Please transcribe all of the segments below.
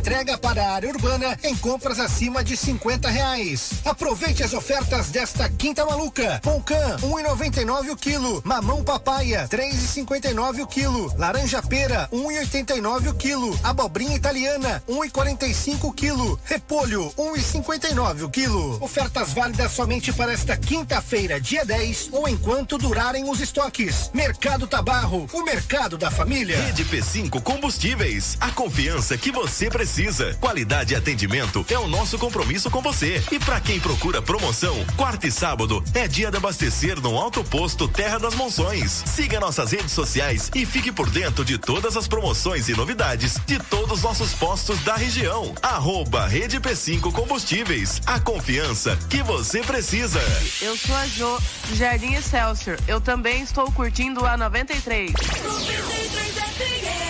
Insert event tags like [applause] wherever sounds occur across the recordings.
Entrega para a área urbana em compras acima de 50 reais. Aproveite as ofertas desta quinta maluca. Poncan, 1,99 o quilo. Mamão papaya, 3,59 o quilo. Laranja pera, 1,89 o quilo. Abobrinha italiana, 1,45 o quilo. Repolho, 1,59 o quilo. Ofertas válidas somente para esta quinta-feira, dia 10, ou enquanto durarem os estoques. Mercado Tabarro, o mercado da família. Rede P5 Combustíveis, a confiança que você precisa. Qualidade e atendimento é o nosso compromisso com você. E para quem procura promoção, quarta e sábado é dia de abastecer no Alto Posto Terra das Monções. Siga nossas redes sociais e fique por dentro de todas as promoções e novidades de todos os nossos postos da região. Arroba Rede P5 Combustíveis, a confiança que você precisa. Eu sou a Jo, do Jardim Excelsior. Eu também estou curtindo a 93. 93 a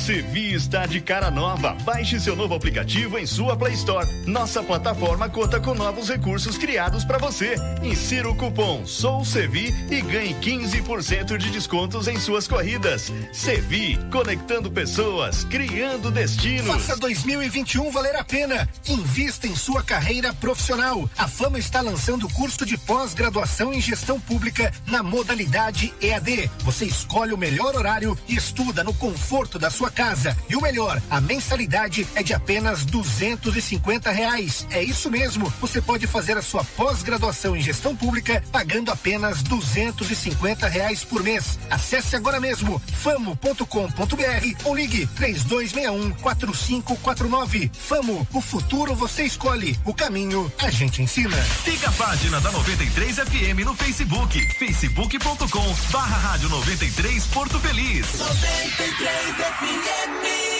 Sevi está de cara nova. Baixe seu novo aplicativo em sua Play Store. Nossa plataforma conta com novos recursos criados para você. Insira o cupom Sou Sevi e ganhe 15% de descontos em suas corridas. Sevi, conectando pessoas, criando destinos. Faça 2021 valer a pena. Invista em sua carreira profissional. A Fama está lançando o curso de pós-graduação em gestão pública na modalidade EAD. Você escolhe o melhor horário e estuda no conforto da sua casa. E o melhor, a mensalidade é de apenas duzentos e cinquenta reais. É isso mesmo. Você pode fazer a sua pós-graduação em gestão pública pagando apenas duzentos e cinquenta reais por mês. Acesse agora mesmo famo.com.br ou ligue três dois um quatro cinco quatro nove. Famo, o futuro você escolhe, o caminho a gente ensina. Siga a página da 93 FM no Facebook, facebook.com barra rádio 93 Porto Feliz. 93 FM. get me.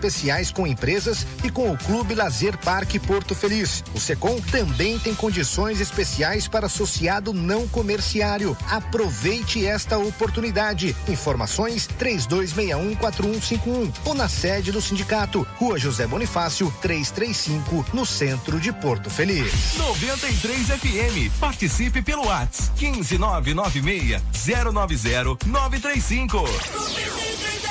especiais com empresas e com o Clube Lazer Parque Porto Feliz. O Secom também tem condições especiais para associado não comerciário. Aproveite esta oportunidade. Informações 32614151 ou na sede do sindicato, Rua José Bonifácio, 335, no centro de Porto Feliz. 93 FM. Participe pelo WhatsApp 15996 090 935. 93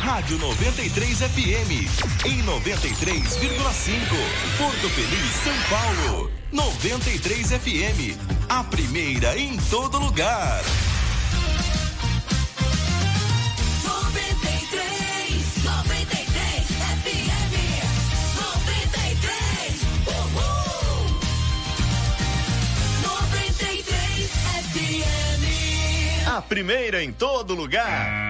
Rádio 93 FM em 93,5. Porto Feliz, São Paulo. 93 FM, a primeira em todo lugar. 93, 93 FM, 93, uhul. 93 FM. A primeira em todo lugar.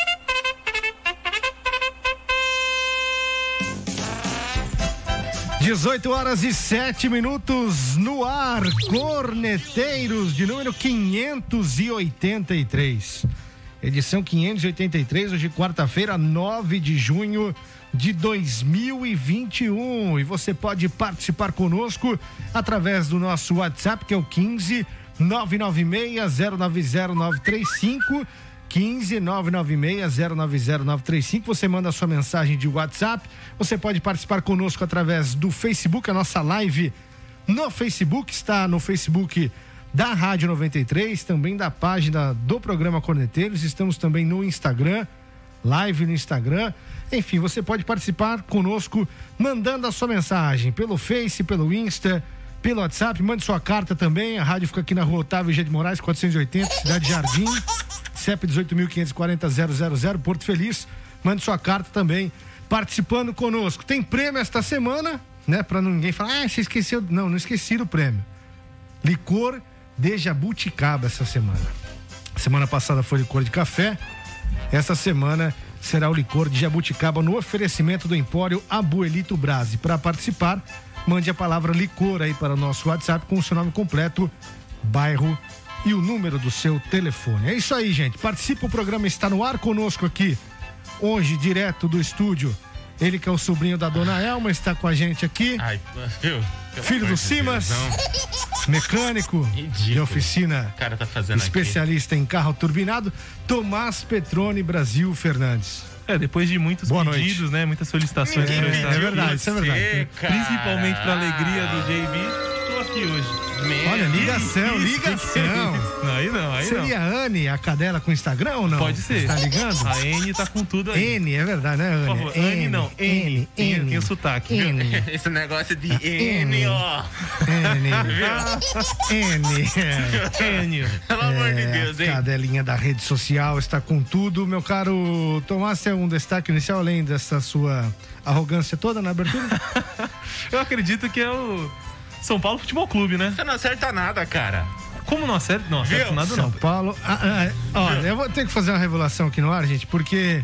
18 horas e 7 minutos no ar, Corneteiros de número 583. Edição 583, hoje quarta-feira, 9 de junho de 2021. E você pode participar conosco através do nosso WhatsApp, que é o 15 996-090-935. 15 996-090-935. Você manda a sua mensagem de WhatsApp. Você pode participar conosco através do Facebook, a nossa live no Facebook, está no Facebook da Rádio 93, também da página do programa Corneteiros. Estamos também no Instagram, live no Instagram. Enfim, você pode participar conosco mandando a sua mensagem pelo Face, pelo Insta, pelo WhatsApp. Mande sua carta também. A rádio fica aqui na rua Otávio G de Moraes, 480, Cidade Jardim. CEP 18.540.000, Porto Feliz. Mande sua carta também, participando conosco. Tem prêmio esta semana, né? Pra ninguém falar, ah, você esqueceu. Não, não esqueci do prêmio. Licor de jabuticaba essa semana. Semana passada foi licor de café. Essa semana será o licor de jabuticaba no oferecimento do Empório Abuelito Brase. Para participar, mande a palavra licor aí para o nosso WhatsApp com o seu nome completo, bairro e o número do seu telefone. É isso aí, gente. Participa, o programa está no ar conosco aqui, hoje, direto do estúdio. Ele que é o sobrinho da dona Elma, está com a gente aqui. Ai? Pelo Filho do de Simas, Deus, mecânico de Ridículo. oficina O cara tá fazendo especialista em carro turbinado, Tomás Petrone Brasil Fernandes. É, depois de muitos Boa pedidos, noite. né? Muitas solicitações eu estar- É verdade, isso é verdade. cara. Principalmente pra alegria do JB, tô aqui hoje. Olha, ligação, Isso, ligação. Não, [laughs] aí não, aí Seria a Anne, a cadela com Instagram ou não? não. Pode ser. Tá ligando? A N tá com tudo aí. N, é verdade, né, Anne? Por favor, Anne não, N. N. tem o sotaque. viu? N. [laughs] Esse negócio de N, ó. N. N. N. Pelo amor de É, Deus, hein? cadelinha da rede social está com tudo. Meu caro Tomás, tem um destaque inicial além dessa sua arrogância toda na abertura? [laughs] Eu acredito que é o São Paulo Futebol Clube, né? Você não acerta nada, cara. Como não acerto? Não acerto Viu? nada São não. Paulo. Ah, ah, olha, eu vou ter que fazer uma revelação aqui no ar, gente, porque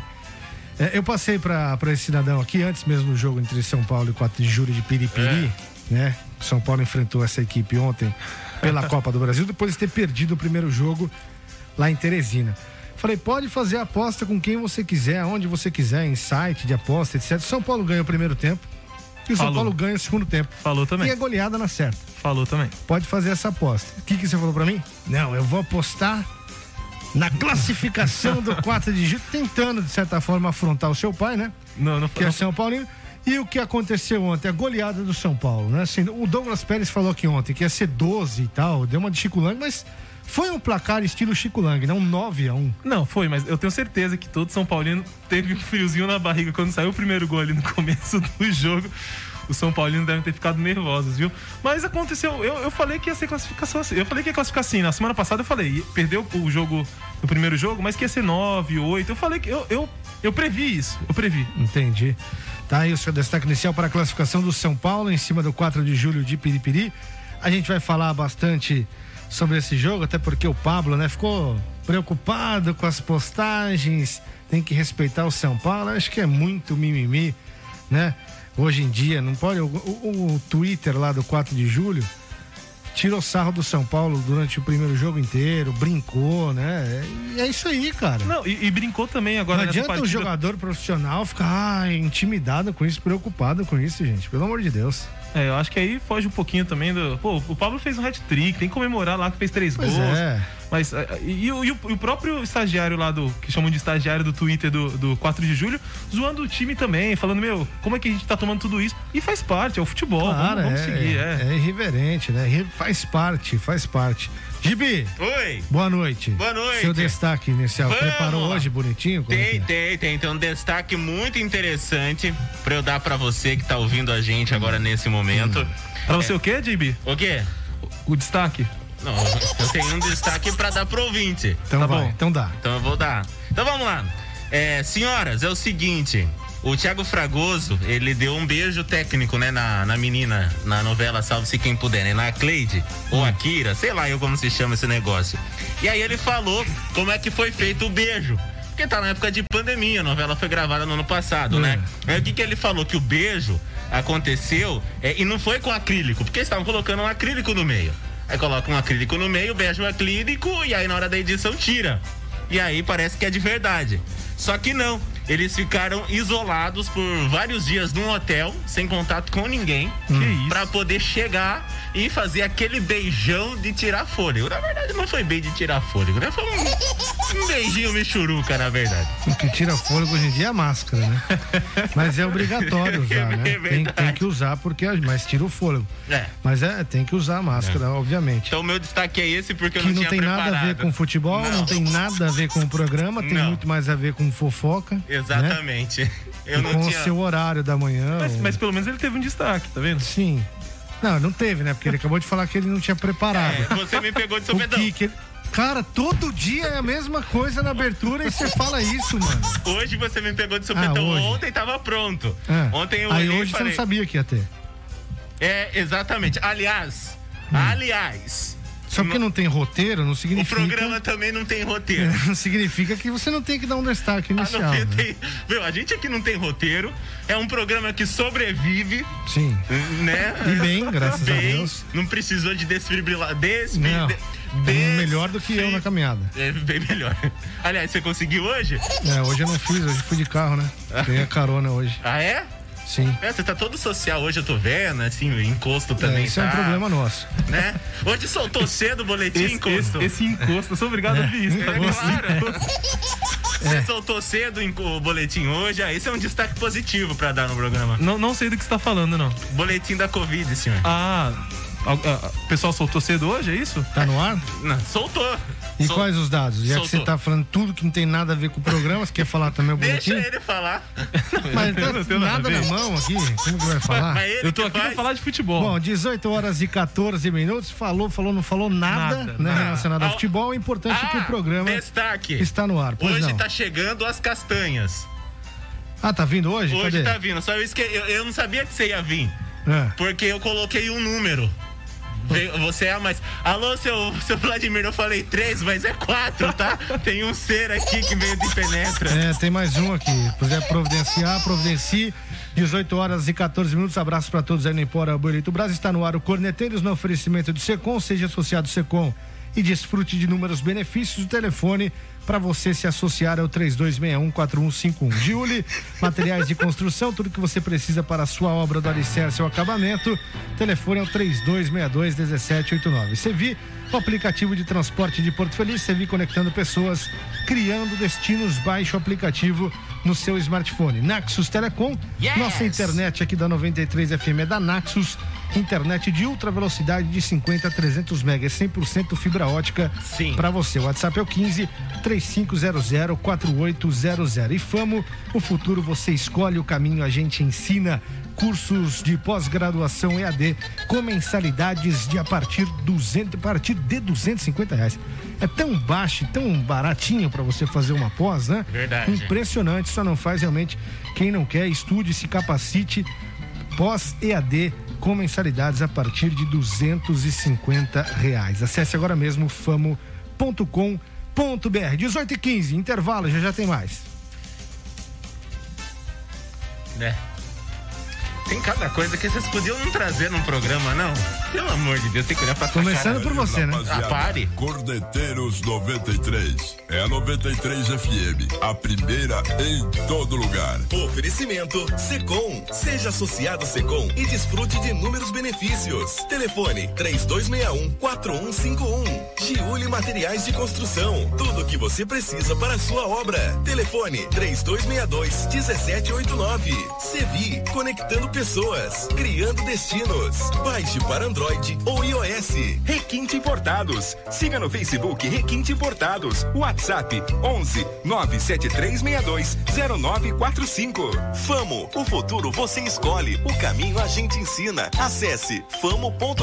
é, eu passei para esse cidadão aqui antes mesmo do jogo entre São Paulo e 4 de julho de Piripiri, né? São Paulo enfrentou essa equipe ontem pela [laughs] Copa do Brasil, depois de ter perdido o primeiro jogo lá em Teresina. Falei, pode fazer aposta com quem você quiser, aonde você quiser, em site de aposta, etc. São Paulo ganha o primeiro tempo e o São. Paulo ganha o segundo tempo. Falou E também. a goleada na certa Falou também. pode fazer essa aposta. O que, que você falou pra mim? Não, eu vou apostar na classificação do 4 de julho, tentando, de certa forma, afrontar o seu pai, né? Não, não Que é São Paulino. E o que aconteceu ontem? A goleada do São Paulo, né? Assim, o Douglas Pérez falou aqui ontem que ia ser 12 e tal, deu uma de Chico Lang, mas foi um placar estilo Chico Lang, não 9 a 1 Não, foi, mas eu tenho certeza que todo São Paulino teve um friozinho na barriga quando saiu o primeiro gol ali no começo [laughs] do jogo. Os São Paulinos devem ter ficado nervosos, viu? Mas aconteceu, eu, eu falei que ia ser classificação assim. Eu falei que ia classificar assim. Na semana passada eu falei, perdeu o jogo no primeiro jogo, mas que ia ser 9, 8. Eu falei que eu, eu, eu previ isso. Eu previ. Entendi. Tá aí o seu destaque inicial para a classificação do São Paulo em cima do 4 de julho de Piripiri. A gente vai falar bastante sobre esse jogo, até porque o Pablo, né, ficou preocupado com as postagens, tem que respeitar o São Paulo. Acho que é muito mimimi, né? Hoje em dia, não pode. O, o- o Twitter lá do 4 de julho tirou sarro do São Paulo durante o primeiro jogo inteiro, brincou, né? E é isso aí, cara. Não, e, e brincou também agora Não adianta um partida. jogador profissional ficar ah, intimidado com isso, preocupado com isso, gente. Pelo amor de Deus. É, eu acho que aí foge um pouquinho também do. Pô, o Pablo fez um hat-trick, tem que comemorar lá que fez três Pois gols. é. Mas. é, E, e o- e o, e o próprio estagiário lá do. que chamam de estagiário do Twitter do, do 4 de julho, zoando o time também, falando, meu, como é que a gente tá tomando tudo isso? E faz parte, é o futebol. Claro, vamos, vamos é, seguir, é. é irreverente, né? Faz parte, faz parte. Gibi, Oi. boa noite. Boa noite. Seu destaque inicial. Vamos. Preparou hoje bonitinho? Como é Tem, é? tem, tem. Tem um destaque muito interessante pra eu dar pra você que tá ouvindo a gente agora nesse momento. Pra você o quê, JB? O quê? O destaque? Não, [laughs] eu tenho um destaque pra dar pro ouvinte. Então Tá vai, bom. então dá. Então eu vou dar. Então vamos lá. É, senhoras, é o seguinte. O Thiago Fragoso, ele deu um beijo técnico, né, na, na menina, na novela Salve-se Quem Puder, né? Na Cleide, ou a Kira, sei lá eu como se chama esse negócio. E aí ele falou como é que foi feito o beijo. Porque tá na época de pandemia, a novela foi gravada no ano passado, né? Aí o que, que ele falou? Que o beijo aconteceu é, e não foi com acrílico, porque eles estavam colocando um acrílico no meio. Aí coloca um acrílico no meio, beija o acrílico e aí na hora da edição tira. E aí parece que é de verdade. Só que não. Eles ficaram isolados por vários dias num hotel, sem contato com ninguém, pra poder chegar e fazer aquele beijão de tirar fôlego. Na verdade, não foi bem de tirar fôlego, né? Foi um, um beijinho michuruca, na verdade. O que tira fôlego hoje em dia é a máscara, né? [laughs] Mas é obrigatório usar, né? É Tem, verdade. tem que usar porque mas tira o fôlego. É. Mas é, tem que usar a máscara, obviamente. Então, o meu destaque é esse porque eu que não, não tinha tem preparado. nada a ver com futebol, não. tem nada a ver com o programa, tem Não. muito mais a ver com fofoca. né? Exatamente. [laughs] Eu e não com tinha. o seu horário da manhã. Mas, ou- mas pelo menos ele teve um destaque, tá vendo? Sim. Não, não teve, né? Porque ele acabou de falar que ele não tinha preparado. É, você me pegou de sopetão. que, que ele- Cara, todo dia é a mesma coisa na abertura e você fala isso, mano. Hoje você me pegou de sopetão. Ah. Ontem tava pronto. É. Ontem eu Aí hoje você falei, não sabia que ia ter. É, exatamente. Aliás, aliás, Só porque não tem roteiro, não o significa. programa também não tem roteiro. [laughs] Não significa que você não tem que dar um destaque A não inicial. ser né? tem- Meu, a gente aqui não tem roteiro. É um programa que sobrevive, Sim. né? E bem, graças a Bem, Deus. Não precisou de desfibrilar. Desfi... Não. de- É melhor do que eu na caminhada. É bem melhor. Aliás, você conseguiu hoje? É, hoje eu não fiz, hoje fui de carro, né? [laughs] Peguei a carona hoje. Ah, é? Sim. É, você tá todo social hoje, eu tô vendo, assim, o encosto também É, isso é tá, um problema nosso. né? Hoje soltou cedo o boletim Esse, encosto. esse, esse encosto, eu sou obrigado a ouvir isso, tá É, bom? claro. Você É. soltou cedo o boletim hoje, ah, esse é um destaque positivo pra dar no programa. Não, não sei do que você tá falando, não. Boletim da Covid, senhor. Ah, al- ah, o pessoal soltou cedo hoje, é isso? Tá no ar? Não, soltou. E Sol- quais os dados? Já que Soltou. você tá falando tudo que não tem nada a ver com o programa, você quer falar também o Deixa boletim? ele falar. [laughs] Mas tá Não tem nada na mão aqui, como que vai falar? Ele Eu tô que aqui pra faz. falar de futebol. Bom, 18 horas e 14 minutos. Falou, falou, não falou nada, Nada, né, nada. relacionado ao Ah, futebol. O importante é que Ah, o programa Destaque. está no ar. Pois Hoje não. tá chegando as castanhas. Ah, tá vindo hoje? Hoje Cadê? tá vindo. Só eu, esque... eu, eu não sabia que você ia vir. É. Porque eu coloquei um número. Você é a mais. Alô, seu, seu Vladimir, eu falei três, mas é quatro, tá? Tem um ser aqui que veio de penetra. É, tem mais um aqui. Puder providenciar, providencie. 18 horas e 14 minutos. Abraço para todos aí no Empora Bonito Brasil. Está no ar o Corneteiros no oferecimento do Secom. Seja associado Secom e desfrute de inúmeros benefícios do telefone para você se associar ao 3261-4151. Giuli, materiais de construção, tudo que você precisa para a sua obra do alicerce ou acabamento. Telefone é o 3262-1789. Sevi, o aplicativo de transporte de Porto Feliz. Sevi conectando pessoas, criando destinos. Baixe o aplicativo no seu smartphone. Naxos Telecom, Yes! nossa internet aqui da 93 FM é da Naxos. Internet de ultra velocidade de 50 a 300 megas, 100% fibra ótica Sim. para você. O WhatsApp é o 15 3500 4800. E Famo, o futuro você escolhe, o caminho a gente ensina. Cursos de pós-graduação EAD com mensalidades de a partir, 200, a partir de 250 reais. É tão baixo, tão baratinho para você fazer uma pós, né? Verdade. Impressionante, só não faz realmente quem não quer. Estude, se capacite. Pós EAD com mensalidades a partir de 250 reais. Acesse agora mesmo famo.com.br. 18 e 15, intervalo, já já tem mais. Né? Tem cada coisa que vocês podiam não trazer num programa, não? Pelo amor de Deus, tem que olhar pra Começando cara. por você, né? Ah, pare. Cordeteiros 93. É a 93 FM. A primeira em todo lugar. Oferecimento Secom. Seja associado Secom e desfrute de inúmeros benefícios. Telefone 3261-4151. Giuli Materiais de Construção. Tudo o que você precisa para a sua obra. Telefone 3262-1789. Sevi, conectando pessoas, criando destinos. Baixe para Android ou iOS. Requinte Importados. Siga no Facebook Requinte Importados. WhatsApp 11 97362 0945. Famo, o futuro você escolhe, o caminho a gente ensina. Acesse famo.com.br.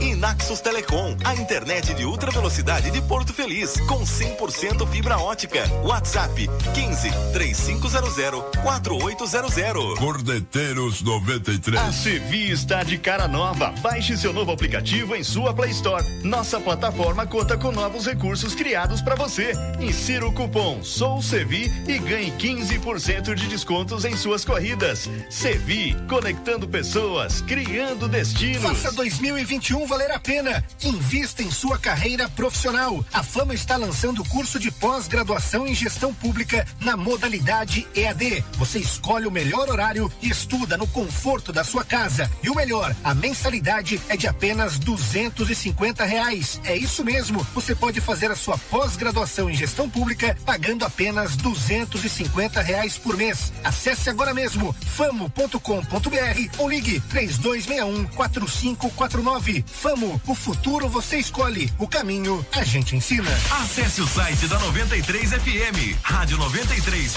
E Naxos Telecom, a internet de ultra velocidade de Porto Feliz, com 100% fibra ótica. WhatsApp 15 3500 4800. Corneteiros 93. A Sevi está de cara nova. Baixe seu novo aplicativo em sua Play Store. Nossa plataforma conta com novos recursos criados para você. Insira o cupom Sou Sevi e ganhe 15% de descontos em suas corridas. Sevi, conectando pessoas, criando destinos. Faça 2021 valer a pena. Invista em sua carreira profissional. A Fama está lançando o curso de pós-graduação em gestão pública na modalidade EAD. Você escolhe o melhor horário e estuda no conforto da sua casa. E o melhor, a mensalidade é de apenas duzentos e reais. É isso mesmo. Você pode fazer a sua pós-graduação em gestão pública pagando apenas duzentos e reais por mês. Acesse agora mesmo famo.com.br ou ligue três dois quatro cinco quatro nove. Famo, o futuro você escolhe. O caminho a gente ensina. Acesse o site da 93 FM, rádio 93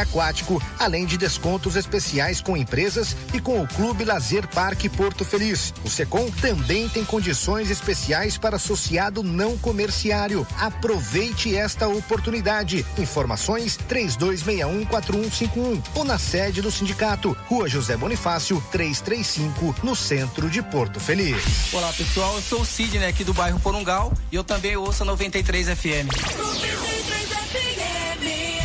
aquático, além de descontos especiais com empresas e com o Clube Lazer Parque Porto Feliz. O Secom também tem condições especiais para associado não comerciário. Aproveite esta oportunidade. Informações 32614151 ou na sede do sindicato, Rua José Bonifácio, 335, no centro de Porto Feliz. Olá pessoal, eu sou o Sidney aqui do bairro Porungal e eu também ouço a 93 FM.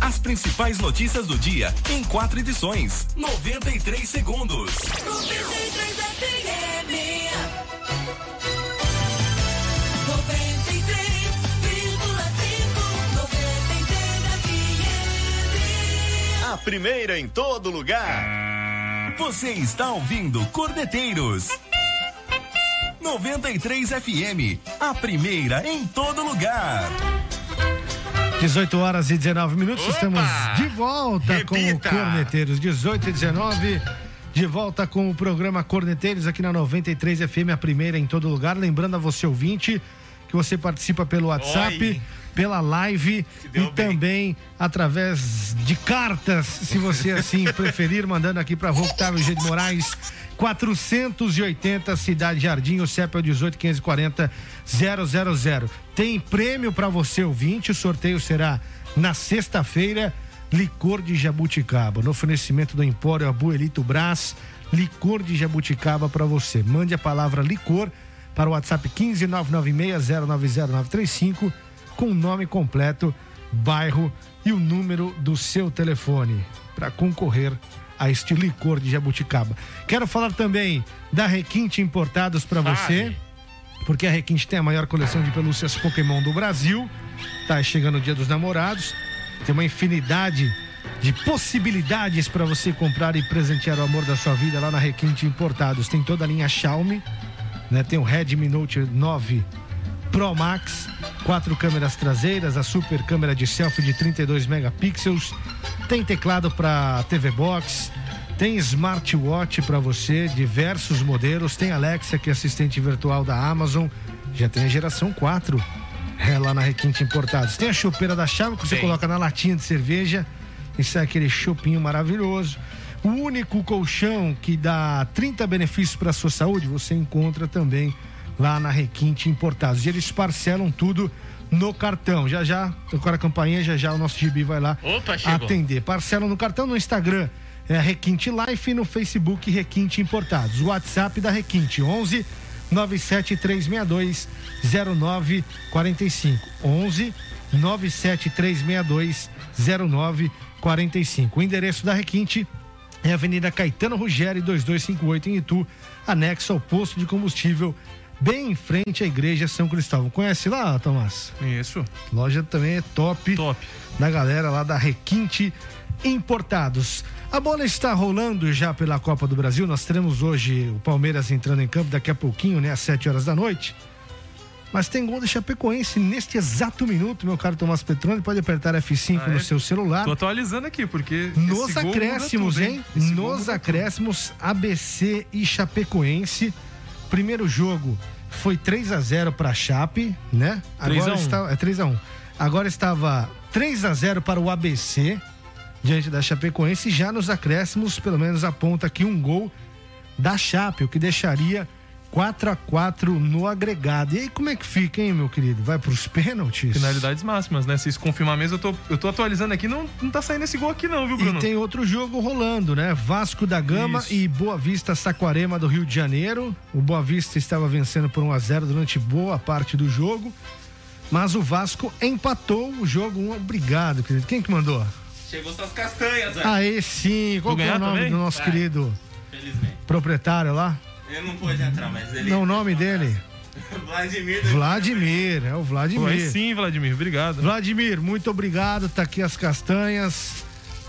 As principais notícias do dia em quatro edições. 93 segundos. 93 FM. 93,5. A primeira em todo lugar. Você está ouvindo Corneteiros. 93 FM, a primeira em todo lugar. 18 horas e 19 minutos, Opa! estamos de volta com o Repita! Corneteiros. 18 e 19, de volta com o programa Corneteiros aqui na 93 FM, a primeira em todo lugar. Lembrando a você, ouvinte, que você participa pelo WhatsApp, Oi. pela live e também através de cartas, se você assim [laughs] preferir, mandando aqui para Rua Octávio G de Moraes. 480 Cidade Jardim, o CEP é o 18 540 000. Tem prêmio para você ouvinte, o sorteio será na sexta-feira. Licor de Jabuticaba, no oferecimento do Empório Abuelito Brás, licor de Jabuticaba para você. Mande a palavra licor para o WhatsApp 15996090935 com o nome completo, bairro e o número do seu telefone para concorrer a este licor de Jabuticaba. Quero falar também da Requinte Importados para você, porque a Requinte tem a maior coleção de pelúcias Pokémon do Brasil. Tá chegando o Dia dos Namorados, tem uma infinidade de possibilidades para você comprar e presentear o amor da sua vida lá na Requinte Importados. Tem toda a linha Xiaomi, né? Tem o Redmi Note 9 Pro Max, quatro câmeras traseiras, a super câmera de selfie de 32 megapixels, tem teclado para TV Box, tem smartwatch para você, diversos modelos, tem Alexa, que é assistente virtual da Amazon, já tem a geração 4, é lá na Requinte Importados. Tem a chopeira da chave que você coloca na latinha de cerveja, isso é aquele chopinho maravilhoso. O único colchão que dá 30 benefícios para a sua saúde, você encontra também lá na Requinte Importados. E eles parcelam tudo no cartão. Já já, tocar a campainha, já já o nosso gibi vai lá Opa, atender. Parcelam no cartão no Instagram. É Requinte Life e no Facebook Requinte Importados. WhatsApp da Requinte 11 97362 0945. 11 97362 0945. 45. O endereço da Requinte é Avenida Caetano Ruggeri, 2258 em Itu, anexo ao posto de combustível, bem em frente à Igreja São Cristóvão. Conhece lá, Tomás? Isso. Loja também é top. Top. Da galera lá da Requinte Importados. A bola está rolando já pela Copa do Brasil. Nós teremos hoje o Palmeiras entrando em campo daqui a pouquinho, né? Às 7 horas da noite. Mas tem gol da Chapecoense neste exato minuto, meu caro Tomás Petrone. Pode apertar F5 Ah, no é? seu celular. Tô atualizando aqui, porque. Nos acréscimos, tudo, hein? Esse Nos acréscimos, ABC e Chapecoense. Primeiro jogo foi 3 a 0 para Chape, né? 3 a Agora 1. está é 3 a 1. Agora estava 3 a 0 para o ABC diante da Chapecoense, já nos acréscimos, pelo menos aponta aqui um gol da Chape, o que deixaria 4 a 4 no agregado. E aí como é que fica, hein, meu querido? Vai para os pênaltis? Finalidades máximas, né? Se isso confirmar mesmo, eu tô, eu tô atualizando aqui, não, não tá saindo esse gol aqui, não, viu, Bruno? E tem outro jogo rolando, né? Vasco da Gama Isso. e Boa Vista Saquarema do Rio de Janeiro. O Boa Vista estava vencendo por 1 a 0 durante boa parte do jogo, mas o Vasco empatou o jogo. Um obrigado, querido. Quem que mandou? Chegou suas castanhas, velho. Aí sim. Qual que é o nome também? do nosso Vai. querido Felizmente. proprietário lá? Ele não pôde entrar, mas ele. Não, o nome dele? [laughs] Vladimir. Vladimir, é o Vladimir. aí sim, Vladimir, obrigado. Vladimir, muito obrigado. Tá aqui as castanhas.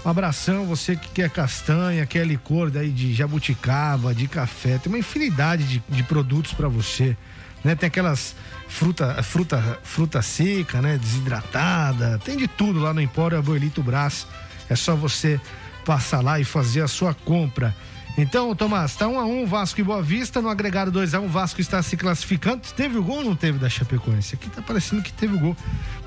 Um abração, você que quer castanha, quer licor daí de jabuticaba, de café. Tem uma infinidade de, de produtos para você. Né? Tem aquelas fruta, fruta, fruta seca, né? Desidratada. Tem de tudo lá no Empório Abuelito Brás. É só você passar lá e fazer a sua compra. Então, Tomás, tá 1 a 1 Vasco e Boa Vista, no agregado 2 a 1 Vasco está se classificando. Teve o gol ou não teve da Chapecoense? Aqui tá parecendo que teve o gol.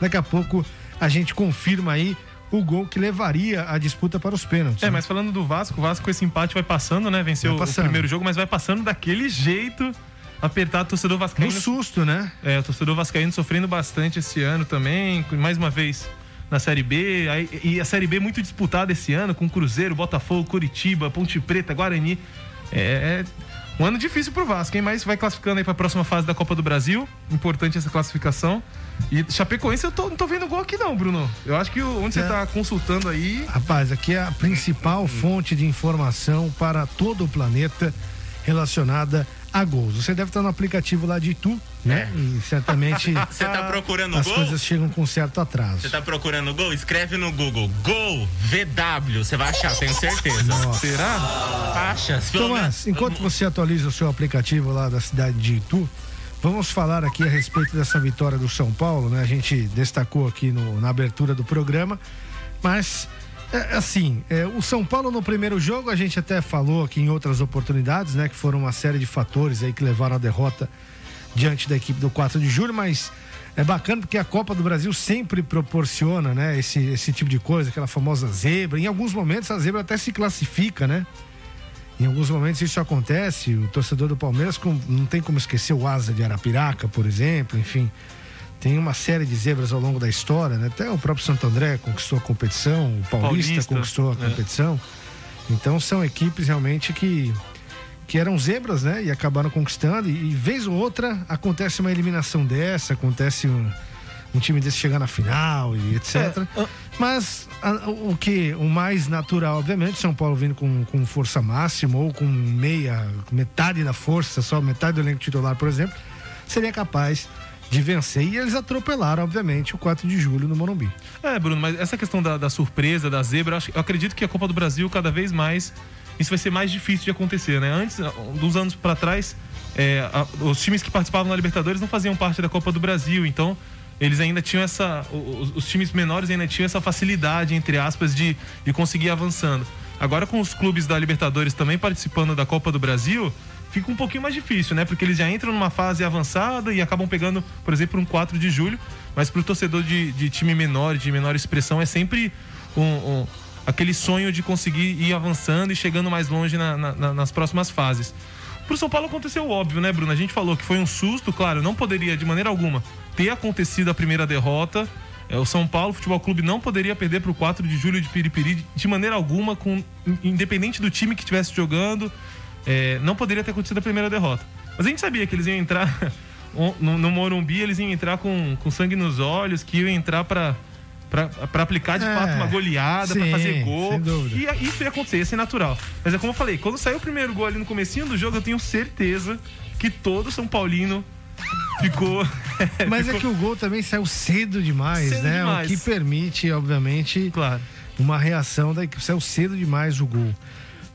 Daqui a pouco a gente confirma aí o gol que levaria a disputa para os pênaltis. É, né? mas falando do Vasco, o Vasco com esse empate vai passando, né? Venceu passando. o primeiro jogo, mas vai passando daquele jeito, apertar o torcedor no vascaíno. susto, né? É, o torcedor vascaíno sofrendo bastante esse ano também, mais uma vez na Série B, e a Série B muito disputada esse ano, com Cruzeiro, Botafogo, Curitiba, Ponte Preta, Guarani. É, é um ano difícil pro Vasco, hein? Mas vai classificando aí pra próxima fase da Copa do Brasil, importante essa classificação. E Chapecoense, eu tô, não tô vendo gol aqui não, Bruno. Eu acho que onde É. você tá consultando aí... Rapaz, aqui é a principal fonte de informação para todo o planeta relacionada a gols. Você deve estar no aplicativo lá de Itu, né? E certamente [laughs] Você tá procurando as gol? coisas chegam com certo atraso. Você tá procurando gol? Escreve no Google Gol VW. Você vai achar, tenho certeza. Será? Acha. Tomás, menos- enquanto você atualiza o seu aplicativo lá da cidade de Itu, vamos falar aqui a respeito dessa vitória do São Paulo, né? A gente destacou aqui no- na abertura do programa, mas é, assim, é, o São Paulo no primeiro jogo a gente até falou aqui em outras oportunidades, né? Que foram uma série de fatores aí que levaram à derrota diante da equipe do 4 de julho, mas é bacana porque a Copa do Brasil sempre proporciona, né, esse, esse tipo de coisa, aquela famosa zebra. Em alguns momentos a zebra até se classifica, né? Em alguns momentos isso acontece. O torcedor do Palmeiras com- não tem como esquecer o Asa de Arapiraca, por exemplo, enfim. Tem uma série de zebras ao longo da história, né? Até o próprio Santo André conquistou a competição, o Paulista, Paulista, conquistou a é. competição. Então são equipes realmente que que eram zebras, né? E acabaram conquistando. E, e vez ou outra acontece uma eliminação dessa, acontece um, um time desse chegar na final e etc. É, Mas a- o que o mais natural, obviamente, São Paulo vindo com, com força máxima ou com meia, metade da força, só metade do elenco titular, por exemplo, seria capaz de vencer. E eles atropelaram, obviamente, o 4 de julho no Morumbi. É, Bruno, mas essa questão da, da surpresa, da zebra, eu, acredito que a Copa do Brasil, cada vez mais, isso vai ser mais difícil de acontecer, né? Antes, dos anos pra trás, é, a- os times que participavam na Libertadores não faziam parte da Copa do Brasil, então eles ainda tinham essa. Os, os times menores ainda tinham essa facilidade, entre aspas, de, de conseguir ir avançando. Agora, com os clubes da Libertadores também participando da Copa do Brasil, fica um pouquinho mais difícil, né? Porque eles já entram numa fase avançada e acabam pegando, por exemplo, um 4 de julho. Mas pro torcedor de, de time menor, de menor expressão, é sempre um, um- aquele sonho de conseguir ir avançando e chegando mais longe na- na- na- nas próximas fases. Pro São Paulo aconteceu o óbvio, né, Bruno? A gente falou que foi um susto, claro, não poderia de maneira alguma ter acontecido a primeira derrota. É, o São Paulo Futebol Clube não poderia perder pro 4 de julho de Piripiri de maneira alguma, com independente do time que estivesse jogando, é, não poderia ter acontecido a primeira derrota. Mas a gente sabia que eles iam entrar [laughs] no, no Morumbi, eles iam entrar com, com sangue nos olhos, que iam entrar para Pra, pra aplicar de É, fato uma goleada, pra sim, fazer gol. E isso ia acontecer, ia ser natural. Mas é como eu falei, quando saiu o primeiro gol ali no comecinho do jogo, eu tenho certeza que todo São Paulino ficou. [laughs] Mas é que o gol também saiu cedo demais, Cedo né? demais. O que permite, obviamente, uma reação da equipe. Saiu cedo demais o gol,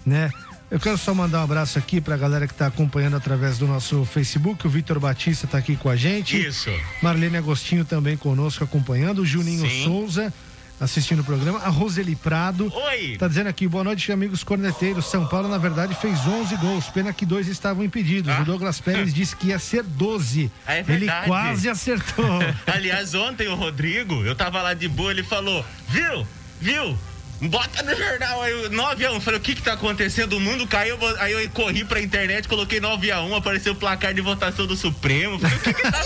né? Eu quero só mandar um abraço aqui pra galera que tá acompanhando através do nosso Facebook. O Vitor Batista tá aqui com a gente. Isso. Marlene Agostinho também conosco acompanhando. O Juninho Sim. Souza assistindo o programa. A Roseli Prado. Oi. Tá dizendo aqui, boa noite, amigos corneteiros. São Paulo, na verdade, fez 11 gols. Pena que dois estavam impedidos. O Douglas Pérez [laughs] disse que ia ser 12. Ah, é Ele quase acertou. [laughs] Aliás, ontem o Rodrigo, eu tava lá de boa, ele falou: Viu? Viu? Bota no jornal aí, 9x1. Falei, o que que tá acontecendo? O mundo caiu. Aí eu corri pra internet, coloquei 9x1, apareceu o placar de votação do Supremo. Falei, o que que tá,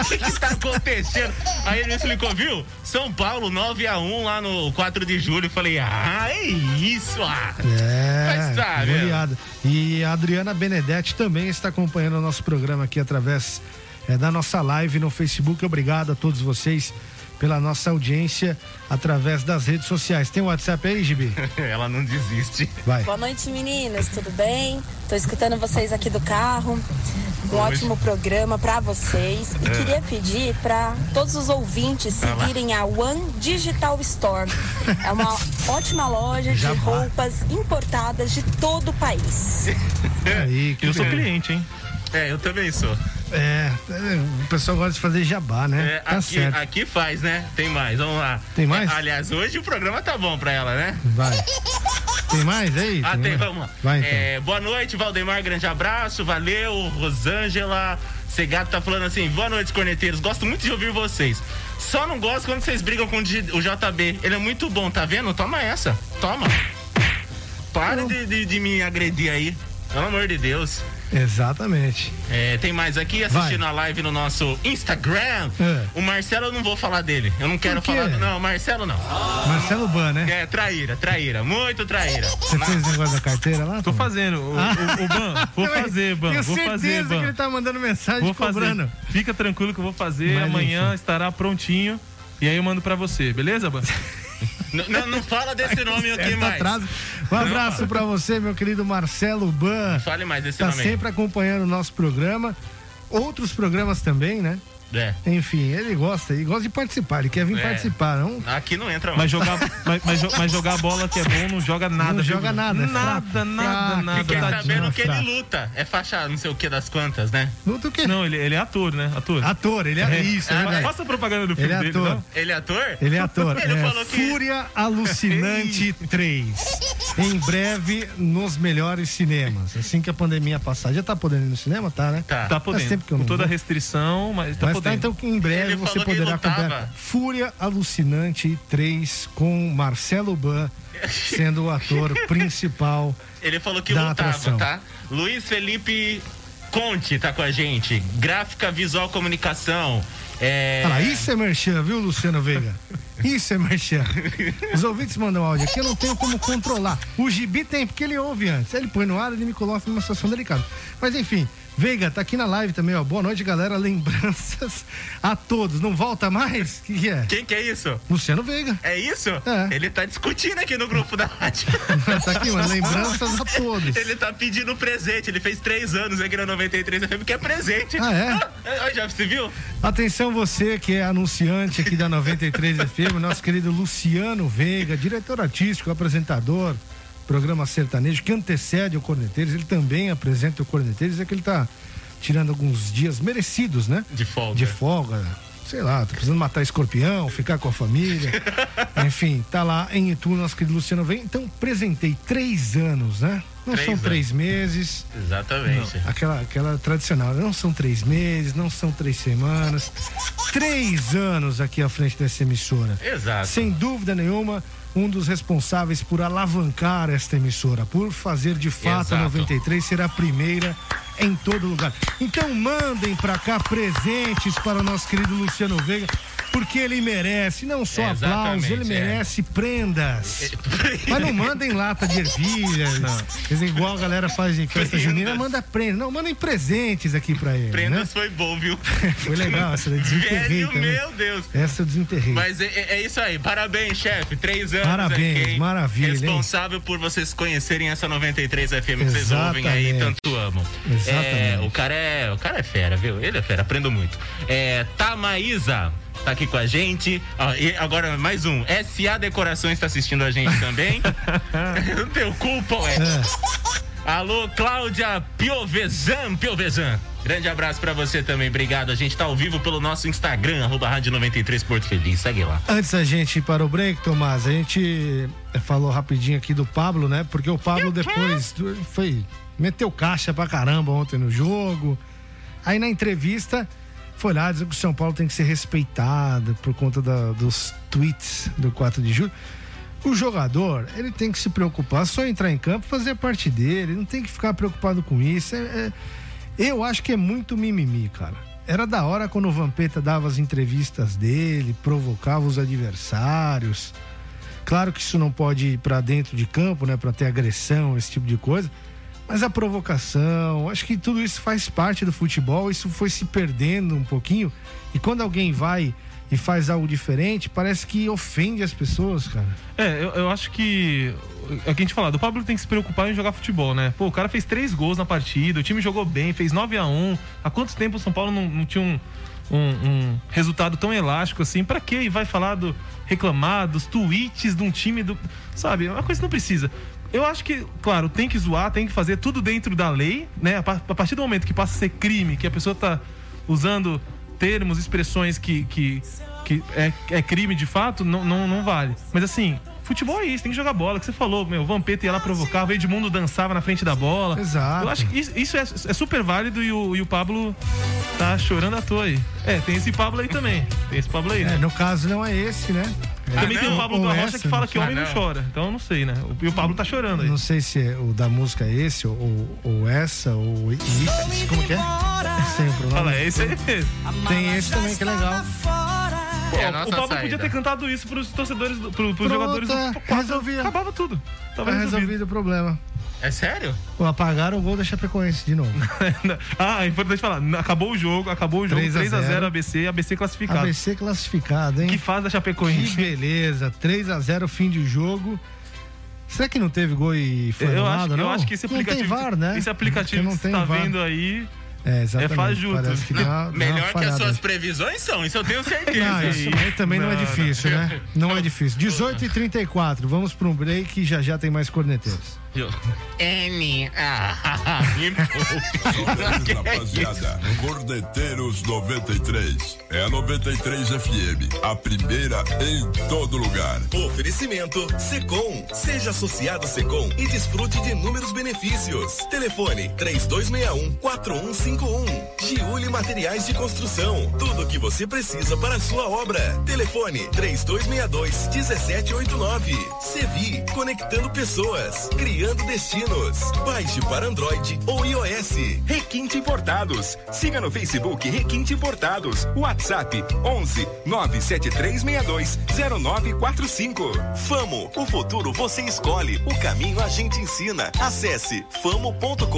o que que tá acontecendo? Aí ele me explicou, viu? São Paulo, 9x1 lá no 4 de julho. Falei, ah, é isso, ah. É, Mas tá, goleada. E a Adriana Benedetti também está acompanhando o nosso programa aqui através é, da nossa live no Facebook. Obrigado a todos vocês pela nossa audiência através das redes sociais. Tem o WhatsApp aí, Gibi? [laughs] Ela não desiste. Vai. Boa noite, meninas, tudo bem? Tô escutando vocês aqui do carro. Um Boa noite. ótimo programa pra vocês. E É. queria pedir pra todos os ouvintes seguirem a One Digital Store. É uma [laughs] ótima loja de roupas importadas de todo o país. [laughs] Aí, que Eu sou cliente, hein? É, eu também sou. É, é, o pessoal gosta de fazer jabá, né? É, tá aqui, certo. aqui faz, né? Tem mais, vamos lá. Tem mais? É, aliás, hoje o programa tá bom pra ela, né? Vai. Tem mais aí? Ah, tem, vamos lá. Vai então. É, boa noite, Valdemar, grande abraço, valeu, Rosângela. Segato tá falando assim, boa noite, corneteiros, gosto muito de ouvir vocês. Só não gosto quando vocês brigam com o JB. Ele é muito bom, tá vendo? Toma essa, toma. Para de, de- de me agredir aí, pelo amor de Deus. Exatamente. É, tem mais aqui assistindo a live no nosso Instagram. É. O Marcelo eu não vou falar dele. Eu não quero falar. Não, Marcelo não. Marcelo Ban, né? É, traíra, traíra, muito traíra. Você fez o negócio da carteira lá? Tô fazendo. O, Ah. o- o Ban, vou [laughs] fazer, Ban. Tenho Vou certeza fazer, Ban. que ele tá mandando mensagem Vou fazer. cobrando. Fica tranquilo que eu vou fazer. Mas, Amanhã enfim. estará prontinho. E aí eu mando pra você, beleza, Ban? [laughs] Não, não fala desse nome aqui mais. atraso. Um abraço pra você, meu querido Marcelo Ban. Fale mais desse Tá nome aí. sempre acompanhando o nosso programa. Outros programas também, né? É. Enfim, ele gosta, ele gosta de participar, ele quer vir É. participar, não? Aqui não entra Mas mais. jogar, mas, mas mas jogar bola que é bom não joga nada. Não viu, joga nada, é Nada, fraco, nada, fraco. nada. Fiquei Tadinho. sabendo que ele luta. É faixa não sei o que das quantas, né? Luta o quê? Não, ele, ele é ator, né? Ator. Ator, ele é, isso, é Ah, verdade. Faça a propaganda do filme Ele é dele, ator. não? Ele é ator? Ele é ator. [laughs] Ele é falou que. Fúria Alucinante [laughs] 3. Em breve nos melhores cinemas. Assim que a pandemia passar. Já tá podendo ir no cinema? Tá, né? Tá. Tá podendo. Faz tempo que eu Com toda a restrição, mas tá Mas podendo. Tá, então que em breve Ele você poderá acompanhar Fúria Alucinante 3 com Marcelo Ban sendo o ator [laughs] principal. Ele falou que Da lutava, atração. tá? Luiz Felipe Conte tá com a gente. Gráfica Visual Comunicação. É... Lá, isso é merchan, viu, Luciano Veiga? Isso é merchan. Os ouvintes mandam áudio aqui, eu não tenho como controlar. O Gibi tem, porque ele ouve antes. Ele põe no ar, ele me coloca numa situação delicada. Mas enfim, Veiga, tá aqui na live também, ó. Boa noite, galera. [laughs] Lembranças a todos. Não volta mais? O que, que é? Quem que é isso? Luciano Veiga. É isso? É. Ele tá discutindo aqui no grupo da rádio. [laughs] tá aqui, mano. Lembranças a todos. Ele tá pedindo presente. Ele fez três anos aqui na 93 FM, que é presente. Ah, é? Ah, [laughs] já você viu? Atenção você que é anunciante aqui da 93 FM, nosso querido Luciano Veiga, diretor artístico, apresentador, programa sertanejo que antecede o Corneteiros, ele também apresenta o Corneteiros, é que ele tá tirando alguns dias merecidos, né? De folga. De folga. Sei lá, tá precisando matar escorpião, ficar com a família. [laughs] Enfim, tá lá em Itu, nosso querido Luciano Veiga. Então, presentei três anos, né? Não Três são anos. três meses. Exatamente. Não, aquela, aquela tradicional. Não são três meses, não são três semanas. Três anos aqui à frente dessa emissora. Exato. Sem dúvida nenhuma, um dos responsáveis por alavancar esta emissora, por fazer de fato a Exato. 93 ser a primeira em todo lugar. Então mandem pra cá presentes para o nosso querido Luciano Veiga. Porque ele merece não só É, aplausos, ele exatamente, é. merece prendas. [laughs] Mas não mandem lata de ervilha. Dizer, igual a galera faz em festa Prendas. junina, manda prenda. Não, mandem presentes aqui pra ele. Prendas né? foi bom, viu? [laughs] Foi legal, essa eu desenterrei Velho, também. meu Deus. Essa eu desenterrei. Mas é, é- é isso aí. Parabéns, chefe. Três anos Parabéns, aqui, hein? maravilha, hein? Responsável por vocês conhecerem essa 93 FM que vocês ouvem aí e Exatamente. tanto amam. Exatamente. É, o cara é, o cara é fera, viu? Ele é fera, aprendo muito. É, Tamaísa tá aqui com a gente. Ó, e agora mais um. SA Decorações tá assistindo a gente também. [laughs] Não tem culpa, ué. Alô, Cláudia Piovesan, Piovesan. Grande abraço pra você também, obrigado. A gente tá ao vivo pelo nosso Instagram, arroba Rádio 93 Porto Feliz. Segue lá. Antes da gente ir para o break, Tomás, a gente falou rapidinho aqui do Pablo, né? Porque o Pablo depois foi meteu caixa pra caramba ontem no jogo. Aí na entrevista foi lá dizer que o São Paulo tem que ser respeitado por conta da- dos tweets do 4 de julho. O jogador, ele tem que se preocupar só entrar em campo, fazer parte dele, não tem que ficar preocupado com isso. É- é- eu acho que é muito mimimi, cara. Era da hora quando o Vampeta dava as entrevistas dele, provocava os adversários. Claro que isso não pode ir pra dentro de campo, né, Pra ter agressão, esse tipo de coisa. Mas a provocação, acho que tudo isso faz parte do futebol, isso foi se perdendo um pouquinho. E quando alguém vai e faz algo diferente, parece que ofende as pessoas, cara. É, eu, eu acho que. É o que a gente falou, o Pablo tem que se preocupar em jogar futebol, né? Pô, o cara fez três gols na partida, o time jogou bem, fez 9 a 1 Há quanto tempo o São Paulo não, não tinha um, um, um resultado tão elástico assim? Pra quê? E vai falar do reclamar dos tweets de um time do. Sabe? É uma coisa que não precisa. Eu acho que, claro, tem que zoar, tem que fazer tudo dentro da lei, né? A par- a partir do momento que passa a ser crime, que a pessoa tá usando termos, expressões que, que, que é, é crime de fato, não, não, não vale. Mas assim, futebol é isso, tem que jogar bola, que você falou, meu, o Vampeta ia lá provocava, o Edmundo dançava na frente da bola. Exato. Eu acho que isso, isso é, é super válido e o, e o Pablo tá chorando à toa aí. É, tem esse Pablo aí também. Tem esse Pablo aí, É, né? no caso não é esse, né? Também tem o Pablo da Rocha essa, que fala não que homem não Ah, não. chora. Então eu não sei, né? O- E o Pablo tá chorando aí. Não sei se é o da música é esse, ou, ou essa, ou esse, como que é? Sem o pronome. Fala, é esse aí mesmo. Tem esse também que é legal. Pô, É o Pablo saída. podia ter cantado isso pros torcedores, do, pro, pros Pronto, jogadores do é. Acabava tudo. Tava Tá resolvido. resolvido o problema. É sério? Ou apagaram o gol da Chapecoense de novo. [laughs] ah, é importante falar. Acabou o jogo, acabou o jogo. 3 a 3x0 0 ABC, ABC classificado. ABC classificado, hein? Que faz da Que Chapecoense. beleza. 3 a 0 fim de jogo. Será que não teve gol e foi Eu anulado, acho, eu não? acho que esse Não aplicativo. tem VAR, né? Esse aplicativo não que tem você tá VAR. vendo aí. É, exatamente. É fajuto. Parece que uma Melhor que as suas previsões são, isso eu tenho certeza. Não, isso aí também não, é Não, difícil, né? Não é difícil. 18 e 34 vamos para um break e já já tem mais corneteiros. N. Ah, me Beleza, rapaziada. Cordeteiros 93. É a 93 FM. A primeira em todo lugar. Oferecimento Secom. Seja associado Secom e desfrute de inúmeros benefícios. Telefone 3261-4151. Giuli Materiais de Construção. Tudo o que você precisa para a sua obra. Telefone 3262-1789. Sevi. Conectando pessoas. Criando destinos. Baixe para Android ou iOS. Requinte Importados. Siga no Facebook Requinte Importados. WhatsApp 11 97362 0945. Famo, o futuro você escolhe, o caminho a gente ensina. Acesse famo.com.br.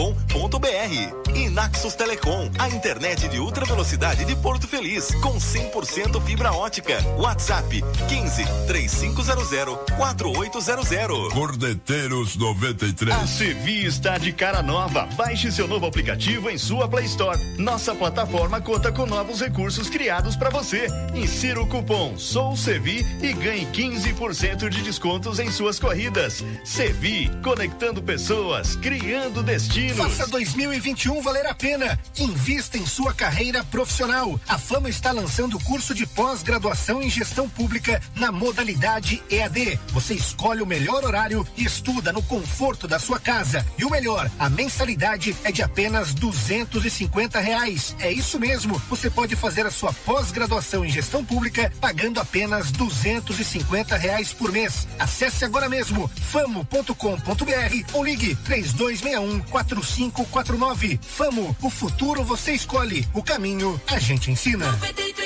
E Naxos Telecom, a internet de ultra velocidade de Porto Feliz, com 100% fibra ótica. WhatsApp 15 3500 4800. Cordeteiros 93. A Sevi está de cara nova. Baixe seu novo aplicativo em sua Play Store. Nossa plataforma conta com novos recursos criados para você. Insira o cupom SOUSEVI e ganhe 15% de descontos em suas corridas. Sevi, conectando pessoas, criando destinos. Faça 2021 valer a pena. Invista em sua carreira profissional. A Fama está lançando o curso de pós-graduação em gestão pública na modalidade EAD. Você escolhe o melhor horário e estuda no conforto da sua casa. E o melhor, a mensalidade é de apenas duzentos e cinquenta reais. É isso mesmo. Você pode fazer a sua pós-graduação em gestão pública pagando apenas duzentos e cinquenta reais por mês. Acesse agora mesmo famo.com.br ou ligue três dois um quatro cinco quatro nove. Famo, o futuro você escolhe, o caminho a gente ensina. 93 FM.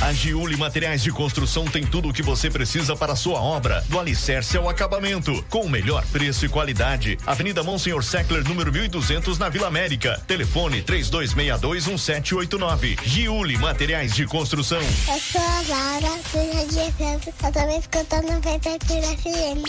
A Giuli Materiais de Construção tem tudo o que você precisa para a sua obra, do alicerce ao acabamento, com o melhor preço e qualidade. Avenida Monsenhor Seckler, número 1200, na Vila América. Telefone 32621789. Giuli Materiais de Construção. Eu sou a Laura, sou Jardim Santos, eu também escutando 93 FM.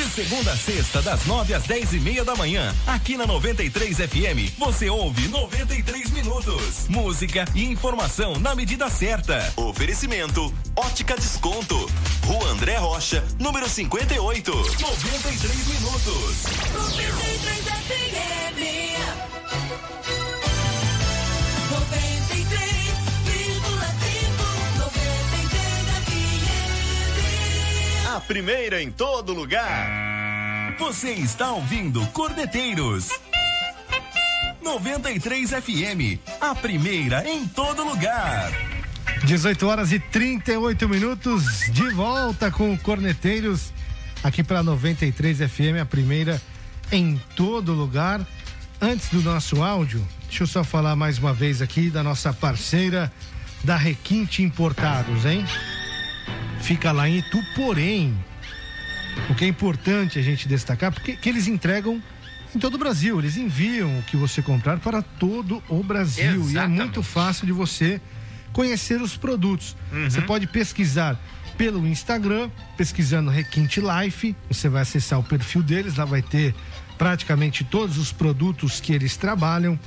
De segunda a sexta, das 9 às 10 e meia da manhã, aqui na 93 FM, você ouve 93 minutos. Música e informação na medida certa. Oferecimento: Ótica Desconto. Rua André Rocha, número 58. 93 minutos. 93 A primeira em todo lugar. Você está ouvindo Corneteiros. 93 FM, a primeira em todo lugar. 18 horas e 38 minutos, de volta com o Corneteiros, aqui para 93 FM, a primeira em todo lugar. Antes do nosso áudio, deixa eu só falar mais uma vez aqui da nossa parceira da Requinte Importados, hein? Fica lá em Itu, porém, o que é importante a gente destacar, porque que eles entregam em todo o Brasil, eles enviam o que você comprar para todo o Brasil e é Exatamente. muito fácil de você conhecer os produtos. Você pode pesquisar pelo Instagram, pesquisando Requinte Life, você vai acessar o perfil deles, lá vai ter praticamente todos os produtos que eles trabalham.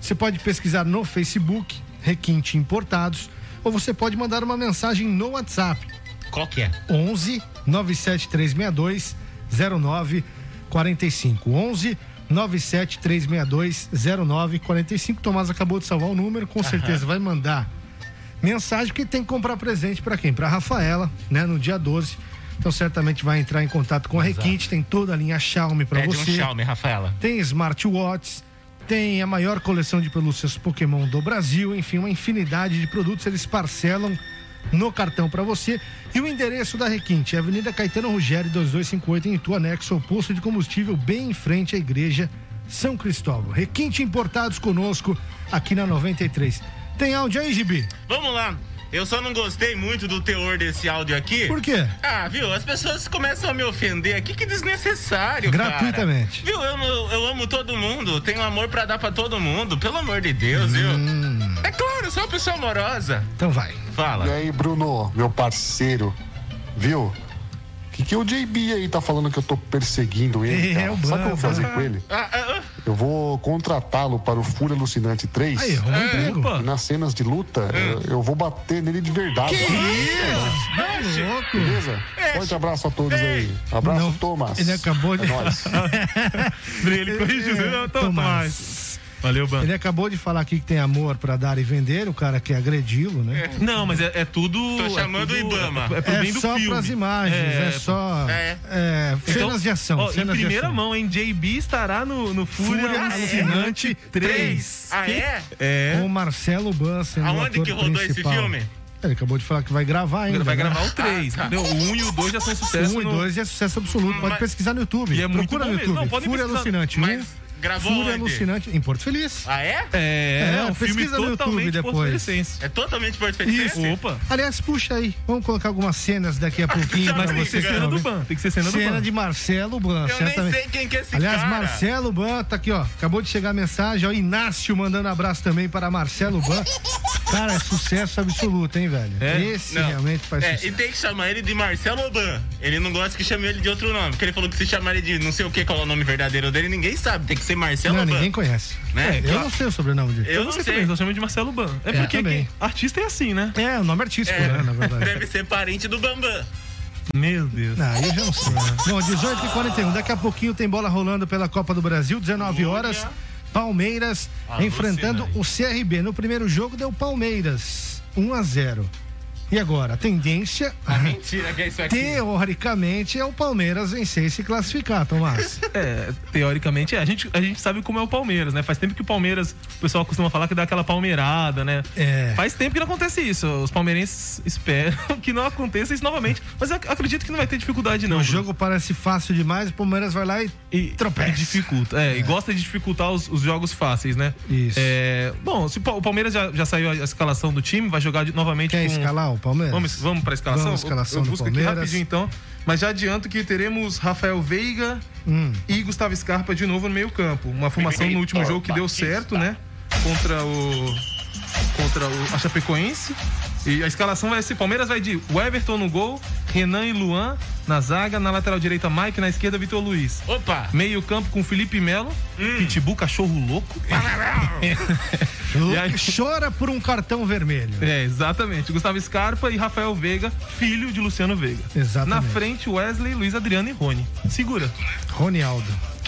Você pode pesquisar no Facebook, Requinte Importados, ou você pode mandar uma mensagem no WhatsApp. Qual que é? 11 97362 0945. 11 97362 0945. Tomás acabou de salvar o número, com certeza vai mandar mensagem, porque tem que comprar presente para quem? Para Rafaela, né, no dia 12. Então certamente vai entrar em contato com a. Requinte, tem toda a linha Xiaomi para você. um Xiaomi, Rafaela. Tem smartwatches, tem a maior coleção de pelúcias Pokémon do Brasil, enfim, uma infinidade de produtos eles parcelam no cartão para você. E o endereço da Requinte é Avenida Caetano Rogério 2258 em Itu, anexo ao posto de combustível, bem em frente à igreja São Cristóvão. Requinte importados conosco aqui na 93. Tem áudio aí, Gibi? Vamos lá. Eu só não gostei muito do teor desse áudio aqui. Por quê? Ah, viu? As pessoas começam a me ofender aqui, que desnecessário, Gratuitamente. Cara. Viu? Eu, eu amo todo mundo, tenho amor pra dar pra todo mundo, pelo amor de Deus, viu? É claro, eu sou uma pessoa amorosa. Então vai. Fala. E aí, Bruno, meu parceiro, viu? O que, que o JB aí tá falando que eu tô perseguindo ele? É, cara? o Sabe o que eu vou fazer com ele? Ah, ah, Eu vou contratá-lo para o Fúria Alucinante 3. Aí. E nas cenas de luta, eu, eu vou bater nele de verdade. Que isso? Tá louco. Beleza? Forte abraço a todos aí. Abraço, Não, Thomas. Ele acabou de. É nóis. [laughs] Ele corrigiu, não, tô- Tomás. Valeu, Ban. Ele acabou de falar aqui que tem amor pra dar e vender, o cara quer agredi-lo, né? Não, mas é, é tudo. Tô é chamando tudo- o Ibama. É, é pro É bem do só filme. pras imagens, é, só É. é, cenas Então, de ação. ó, em primeira ação. mão, hein? JB estará no, no Fúria, Fúria Alucinante 3. 3. Ah, é? É. Com o Marcelo Ban sendo o Aonde ator que rodou esse principal. filme? Ele acabou de falar que vai gravar ainda. Vai né? gravar o 3. Ah, tá. entendeu? O 1 e o 2 já são sucesso. Um e no- dois é sucesso absoluto. Pode Mas- pesquisar no YouTube. E é Procura no. YouTube. Não, Fúria pesquisar. Alucinante. Mas Um Gravou Fúria onde? Alucinante em Porto Feliz. Ah, é? É, é um filme pesquisa no totalmente YouTube depois. porto-felicense. É totalmente porto-felicense? Opa. Aliás, puxa aí. Vamos colocar algumas cenas daqui a [laughs] pouquinho. Mas pra tem que você ser cena do Ban. Tem que ser cena do Cena Ban. de Marcelo Ban. Eu nem sei quem que é esse Aliás, cara. Marcelo Ban tá aqui, ó. Acabou de chegar a mensagem, ó. Inácio mandando abraço também para Marcelo Ban. Cara, é sucesso absoluto, hein, velho? É? Esse Não. realmente faz É, sucesso. e tem que chamar ele de Marcelo Oban. Ele não gosta que chame ele de outro nome. Porque ele falou que se chamar ele de não sei o que, qual é o nome verdadeiro dele, ninguém sabe. Tem que ser Marcelo Não, Oban. ninguém conhece. Né? É, eu não sei o sobrenome dele. Eu não sei sei. também, só chamo de Marcelo Ban. É É, porque quem- artista é assim, né? É, o nome artístico, É, né, na verdade. Deve ser parente do Bambam. Meu Deus. Não, eu já não sei. né? Bom, 18 e 41 Daqui a pouquinho tem bola rolando pela Copa do Brasil, 19 horas. Palmeiras Alucinante. enfrentando o CRB. No primeiro jogo deu Palmeiras 1 a 0. E agora? A tendência, [laughs] Ah, mentira que é isso aqui. teoricamente, é o Palmeiras vencer e se classificar, Tomás. [laughs] É, teoricamente é. A gente, a gente sabe como é o Palmeiras, né? Faz tempo que o Palmeiras, o pessoal costuma falar que dá aquela palmeirada, né? É. Faz tempo que não acontece isso. Os palmeirenses esperam [laughs] que não aconteça isso novamente. Mas acredito que não vai ter dificuldade, não. o Bruno. jogo parece fácil demais, o Palmeiras vai lá e, e tropeça. e dificulta. É, e gosta de dificultar os, os jogos fáceis, né? Isso. É, bom, se o Palmeiras já, já saiu a escalação do time, vai jogar de- novamente Quer com... escalar o Palmeiras? Vamos, vamos pra escalação? Vamos, escalação eu, eu busco aqui rapidinho então. Mas já adianto que teremos Rafael Veiga Hum. e Gustavo Scarpa de novo no meio campo. Uma formação no último jogo que deu certo, né? Contra o contra o a Chapecoense. E a escalação vai ser: Palmeiras vai de Everton no gol, Renan e Luan na zaga, na lateral direita Mike, na esquerda Vitor Luiz. Opa! Meio campo com Felipe Melo, Hum. Pitbull cachorro [laughs] louco. E aí- Chora por um cartão vermelho. É, exatamente. Gustavo Scarpa e Rafael Veiga, filho de Luciano Veiga. Exatamente. Na frente, Wesley, Luiz Adriano e Rony. Segura.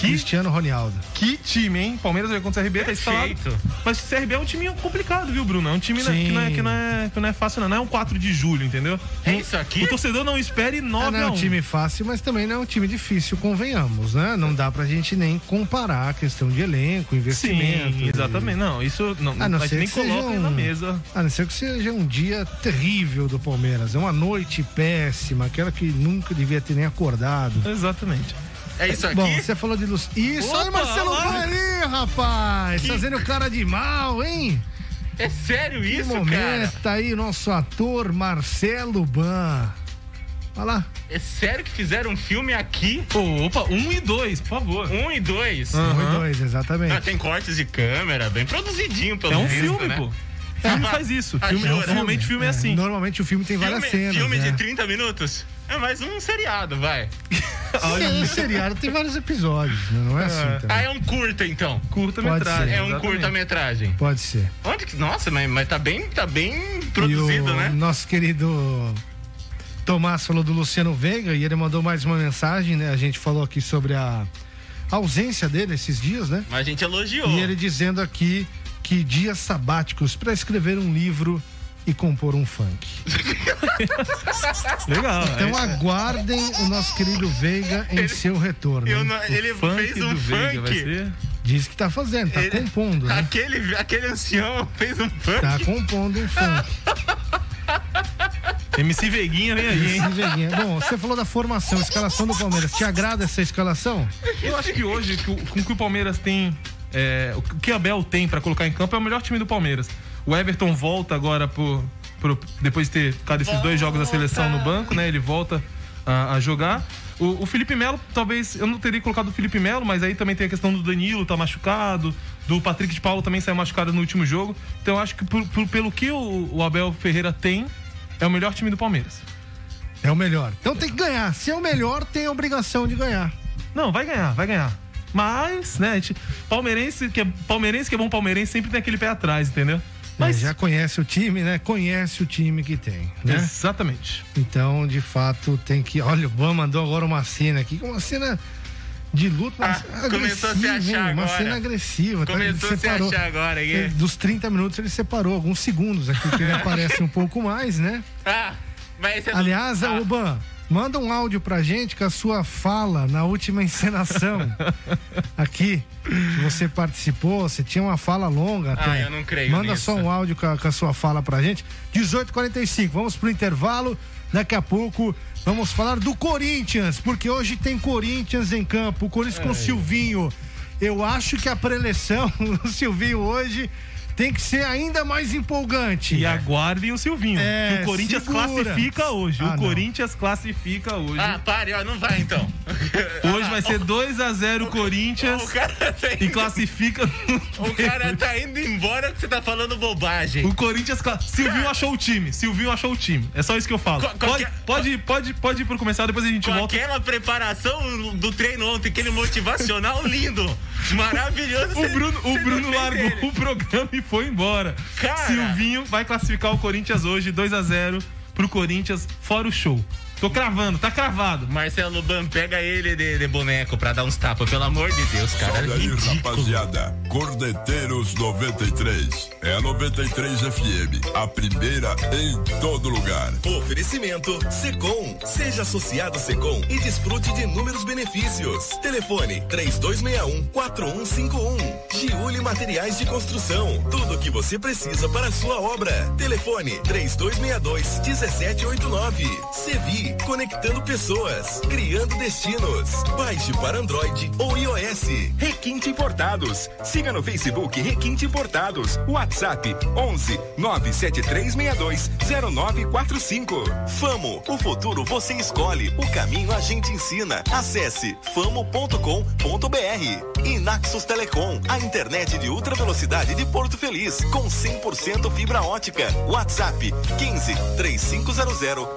Ronialdo. Cristiano Ronialdo. Que time, hein? Palmeiras vai contra o CRB, tá. Perfeito. Mas o CRB é um time complicado, viu, Bruno? É um time Sim. que, não é, que, não é, que não é fácil, não. Não é um 4 de julho, entendeu? É isso aqui? O torcedor não espere 9 Ah, não é um 1. time fácil, mas também não é um time difícil, convenhamos, né? Não dá pra gente nem comparar a questão de elenco, investimento. Sim, exatamente. Não, isso não, A não a gente nem que coloca um- na mesa. A não ser que seja um dia terrível do Palmeiras. É uma noite péssima, aquela que nunca devia ter nem acordado. Exatamente. É isso aqui? Bom, você falou de Luz. Isso, Opa, olha o Marcelo aí, rapaz! Fazendo cara de mal, hein? É sério Que isso, cara? momento aí, nosso ator Marcelo Ban. Olha lá. É sério que fizeram um filme aqui? Opa, 1 um e 2, por favor. Um e dois? Ah. Um e dois, exatamente. Ah, tem cortes de câmera, bem produzidinho, pelo É um visto, filme, né? pô. Filme faz isso. Ah, Filme, normalmente filme é assim. Normalmente o filme tem várias Filme, cenas. filme né? de 30 minutos? É mais um seriado, vai. [laughs] Sim, o seriado tem vários episódios, né? não é assim Ah, também. é um curta, então. Curta-metragem. É um curta-metragem. Pode ser. Onde que. Nossa, mas, mas tá bem, tá bem produzido, e o né? Nosso querido Tomás falou do Luciano Veiga e ele mandou mais uma mensagem, né? A gente falou aqui sobre a ausência dele esses dias, né? Mas a gente elogiou. E ele dizendo aqui que dias sabáticos para escrever um livro e compor um funk. Legal. Então é. aguardem o nosso querido Veiga em seu retorno. Não- ele Funk fez um do Veiga, vai funk. ser? Diz que tá fazendo, tá Ele- compondo, né? Aquele, aquele ancião fez um funk. Tá compondo um funk. [laughs] MC Veguinha vem aí, hein? Esse Veguinha. Bom, você falou da formação, escalação do Palmeiras. Te agrada essa escalação? Eu acho que hoje, com o que o Palmeiras tem. é, o que a Bel tem pra colocar em campo é o melhor time do Palmeiras. O Everton volta agora por, por- depois de ter ficado esses dois jogos da seleção no banco, né? Ele volta a, a jogar. O, o Felipe Melo, talvez, eu não teria colocado o Felipe Melo, mas aí também tem a questão do Danilo, tá machucado, do Patrick de Paulo também saiu machucado no último jogo. Então eu acho que por- por- pelo que o, o Abel Ferreira tem, é o melhor time do Palmeiras. É o melhor. Então tem que ganhar. Se é o melhor, tem a obrigação de ganhar. Não, vai ganhar, vai ganhar. Mas, né, gente, palmeirense que é, palmeirense que é bom palmeirense sempre tem aquele pé atrás, entendeu? Mas Mas já conhece o time, né? Conhece o time que tem, né? Exatamente. Então, de fato, tem que. Olha, o Ban mandou agora uma cena aqui, uma cena de luta, mas Ah, começou a se achar? Uma agora. cena agressiva. tá? Começou a se achar agora aqui. Dos 30 minutos ele separou alguns segundos aqui, que ele [laughs] aparece um pouco mais, né? Ah, mas esse é do- Aliás, ah, ô Ban, manda um áudio pra gente com a sua fala na última encenação [laughs] aqui. Que você participou, você tinha uma fala longa até. Ah, eu não creio Manda nisso. só um áudio com a, com a sua fala pra gente. 18h45, vamos pro intervalo. Daqui a pouco vamos falar do Corinthians, porque hoje tem Corinthians em campo. O Corinthians com É. Silvinho eu acho que a preleção [laughs] do Silvinho hoje tem que ser ainda mais empolgante. E aguardem o Silvinho. É, que o Corinthians segura. classifica hoje. Ah, o não. Corinthians classifica hoje. Ah, pare, ó, não vai então. [laughs] Hoje vai ser 2x0 Corinthians O cara tá e classifica. O cara tá indo embora que você tá falando bobagem. O Corinthians. Silvinho achou o time. Silvinho achou o time. É só isso que eu falo. Co- Pode, qualquer- pode, pode, pode ir pro começar, depois a gente Com volta. aquela preparação do treino ontem, aquele motivacional lindo, maravilhoso. O Bruno, o você Bruno largou ele. o programa e foi embora. Cara. Silvinho vai classificar o Corinthians hoje 2x0 pro Corinthians, fora o show. Tô cravando, tá cravado. Marcelo Ban, pega ele de, de boneco pra dar uns tapas, pelo amor de Deus, cara. Salve aí, rapaziada. Cordeteiros 93. É a 93 FM. A primeira em todo lugar. Oferecimento Secom. Seja associado Secom e desfrute de inúmeros benefícios. Telefone 3261-4151. Giuli Materiais de Construção. Tudo o que você precisa para a sua obra. Telefone 3262-1789. Sevi, conectando pessoas, criando destinos. Baixe para Android ou iOS. Requinte Importados. Siga no Facebook Requinte Importados. WhatsApp 11 97362 0945. Famo, o futuro você escolhe, o caminho a gente ensina. Acesse famo.com.br. E Naxos Telecom, a internet de ultra velocidade de Porto Feliz, com 100% fibra ótica. WhatsApp 15 3500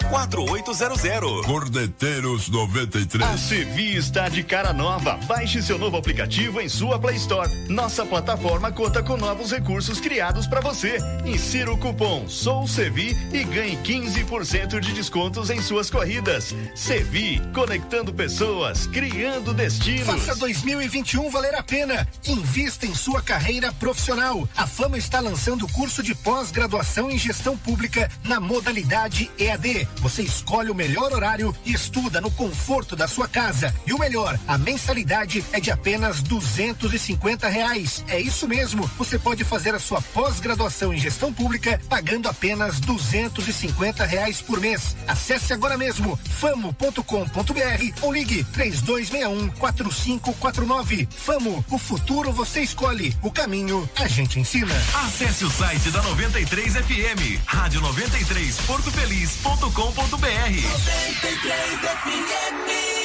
4800. Cordeteiros 93. A Sevi está de cara nova. Baixe seu novo aplicativo em sua Play Store. Nossa plataforma conta com novos recursos criados para você. Insira o cupom SOUSEVI e ganhe 15% de descontos em suas corridas. Sevi, conectando pessoas, criando destinos. Faça 2021 valer a pena. Invista em sua carreira profissional. A Fama está lançando o curso de pós-graduação em gestão pública na modalidade EAD. Você escolhe o melhor horário e estuda no conforto da sua casa. E o melhor, a mensalidade é de apenas duzentos e cinquenta reais. É isso mesmo. Você pode fazer a sua pós-graduação em gestão pública pagando apenas duzentos e cinquenta reais por mês. Acesse agora mesmo famo.com.br ou ligue três dois um quatro cinco quatro nove. Famo, o futuro você escolhe, o caminho a gente ensina. Acesse o site da 93 FM, rádio 93 123 FM.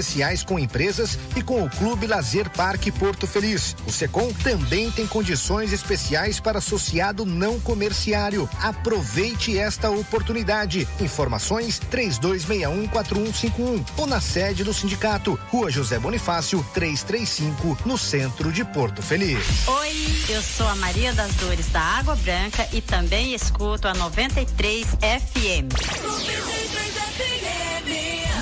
com empresas e com o Clube Lazer Parque Porto Feliz. O Secom também tem condições especiais para associado não comerciário. Aproveite esta oportunidade. Informações 32614151 ou na sede do sindicato, Rua José Bonifácio, 335, no centro de Porto Feliz. Oi, eu sou a Maria das Dores da Água Branca e também escuto a 93 FM.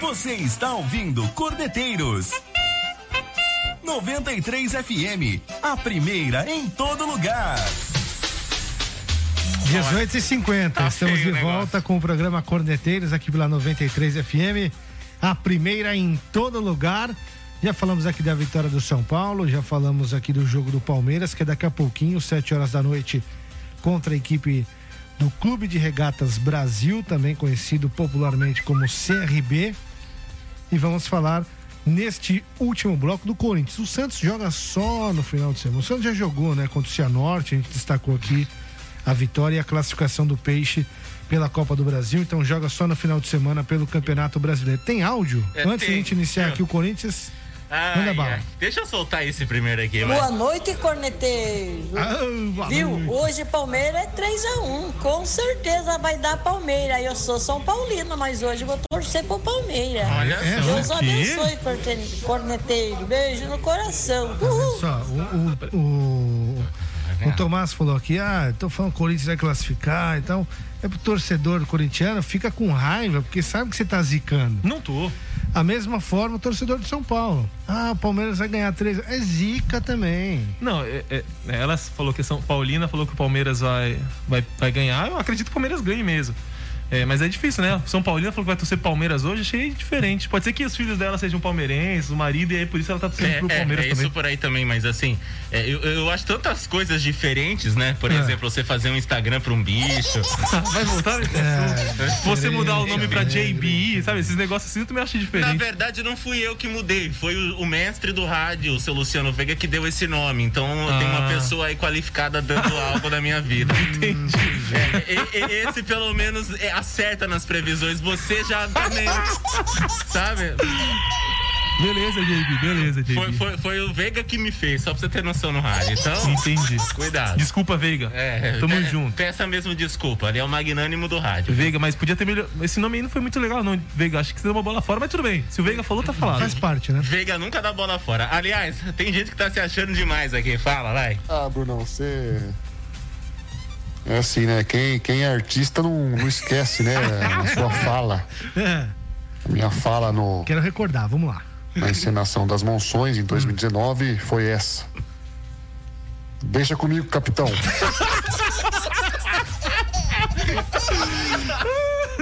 Você está ouvindo Corneteiros. 93 FM, a primeira em todo lugar. 18 e 50 Estamos de volta com o programa Corneteiros aqui pela 93 FM. A primeira em todo lugar. Já falamos aqui da vitória do São Paulo, já falamos aqui do jogo do Palmeiras, que é daqui a pouquinho, 7 horas da noite, contra a equipe do Clube de Regatas Brasil, também conhecido popularmente como CRB. E vamos falar neste último bloco do Corinthians. O Santos joga só no final de semana. O Santos já jogou, né, contra o Cianorte, a gente destacou aqui a vitória e a classificação do Peixe pela Copa do Brasil, então joga só no final de semana pelo Campeonato Brasileiro. Tem áudio? É, Antes tem. de a gente iniciar aqui o Corinthians, Ai, ai. Deixa eu soltar esse primeiro aqui, vai. Boa noite, corneteiro. Ah, boa Viu? noite. Hoje Palmeiras é 3x1. Com certeza vai dar Palmeiras. Eu sou São Paulino, mas hoje eu vou torcer pro Palmeiras. Olha É, Deus quê? abençoe, corneteiro. Beijo no coração. Uhul. Só, o, o, o, o Tomás falou aqui, ah, tô falando que o Corinthians vai classificar, então é pro torcedor corintiano, fica com raiva, porque sabe que você tá zicando. Não tô. A mesma forma o torcedor de São Paulo. Ah, o Palmeiras vai ganhar três. É zica também. Não, é- é- ela falou que São Paulina falou que o Palmeiras vai, vai, vai ganhar. Eu acredito que o Palmeiras ganhe mesmo. É, mas é difícil, né? São Paulina falou que vai torcer Palmeiras hoje, achei diferente. Pode ser que os filhos dela sejam palmeirenses, o marido, e aí por isso ela tá torcendo É, pro é, Palmeiras é também. isso por aí também, mas assim, é, eu, eu acho tantas coisas diferentes, né? Por É. exemplo, você fazer um Instagram pra um bicho. [laughs] Vai voltar? Você mudar o nome pra JB, sabe? Esses negócios assim eu também acho Na diferente. verdade, não fui eu que mudei, foi o, o mestre do rádio, o seu Luciano Veiga, que deu esse nome. Então tem uma Ah. pessoa aí qualificada dando [laughs] algo na minha vida. Entendi. É, e- e- esse pelo menos é, acerta nas previsões. Você já [laughs] também. sabe? Beleza, JB, beleza, JB. Foi, foi, foi o Veiga que me fez, só pra você ter noção no rádio. Então. Entendi. Cuidado. Desculpa, Veiga. É, Tamo pe- junto. Peça mesmo desculpa, ele é o magnânimo do rádio. Veiga, mas podia ter melhor. Esse nome aí não foi muito legal, não. Veiga, acho que você deu uma bola fora, mas tudo bem. Se o Veiga falou, tá falado. Faz parte, né? Veiga nunca dá bola fora. Aliás, tem gente que tá se achando demais aqui. Fala, vai. Ah, Brunão, você. É assim, né? Quem, quem é artista não, não esquece, né? A sua [laughs] fala. A minha fala no, quero recordar, vamos lá. na encenação das Monções em 2019 foi essa. Deixa comigo, capitão. [laughs]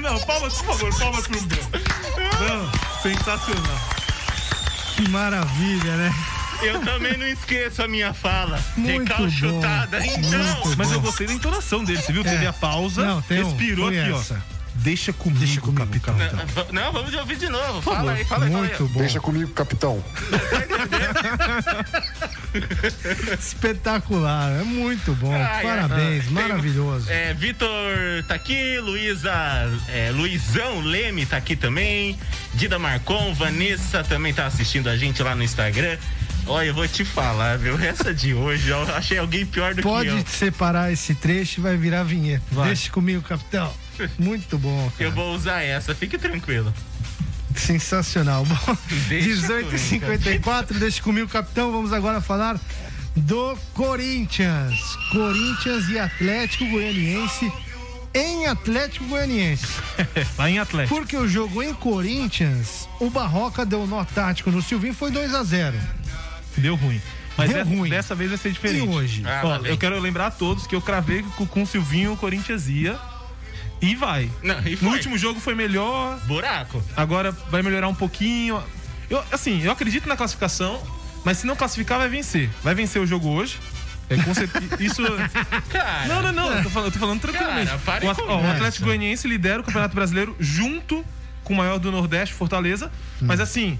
Não, palmas, por favor, palmas pro meu. Não, sensacional. Que maravilha, né? Eu também não esqueço a minha fala. Muito Recalchutada. bom, Então. Mas eu gostei da entonação dele, você viu? Teve É. a pausa, Não, tem um- respirou foi aqui, essa. ó. Deixa comigo, Deixa comigo, capitão. Não, Não, vamos ouvir de novo. Por Fala favor. aí, fala aí. fala aí. Muito bom. Deixa comigo, capitão. [laughs] Espetacular, é muito bom. Ai, Parabéns, ai. maravilhoso. Tem- É, Vitor tá aqui, Luísa, é, Luizão Leme tá aqui também, Dida Marcon, Vanessa também tá assistindo a gente lá no Instagram. Olha, eu vou te falar, viu? Essa de hoje, eu achei alguém pior do que eu. Pode separar esse trecho e vai virar vinheta. Vai. Deixa comigo, capitão. Muito bom. cara. Eu vou usar essa, fique tranquilo. Sensacional. Bom, [laughs] Deixa 18h54, deixa comigo, capitão. Vamos agora falar do Corinthians. Corinthians e Atlético Goianiense em Atlético Goianiense. [laughs] Vai em Atlético. Porque o jogo em Corinthians, o Barroca deu nó tático no Silvinho, foi 2 a 0 Deu ruim. Mas Deu dessa, ruim. dessa vez vai ser diferente. E hoje? Ah, Ó, vem. eu quero lembrar a todos que eu cravei com o Silvinho o Corinthians ia. E vai. Não, e No último jogo foi melhor, Buraco. agora vai melhorar um pouquinho. Eu, assim, eu acredito na classificação, mas se não classificar, vai vencer. Vai vencer o jogo hoje. É, com certeza, isso. [laughs] Cara. Não, não, não. Eu tô falando, eu tô falando tranquilamente. Cara, o, ó, o. Atlético Goianiense lidera o Campeonato Brasileiro junto com o maior do Nordeste, Fortaleza. Mas assim,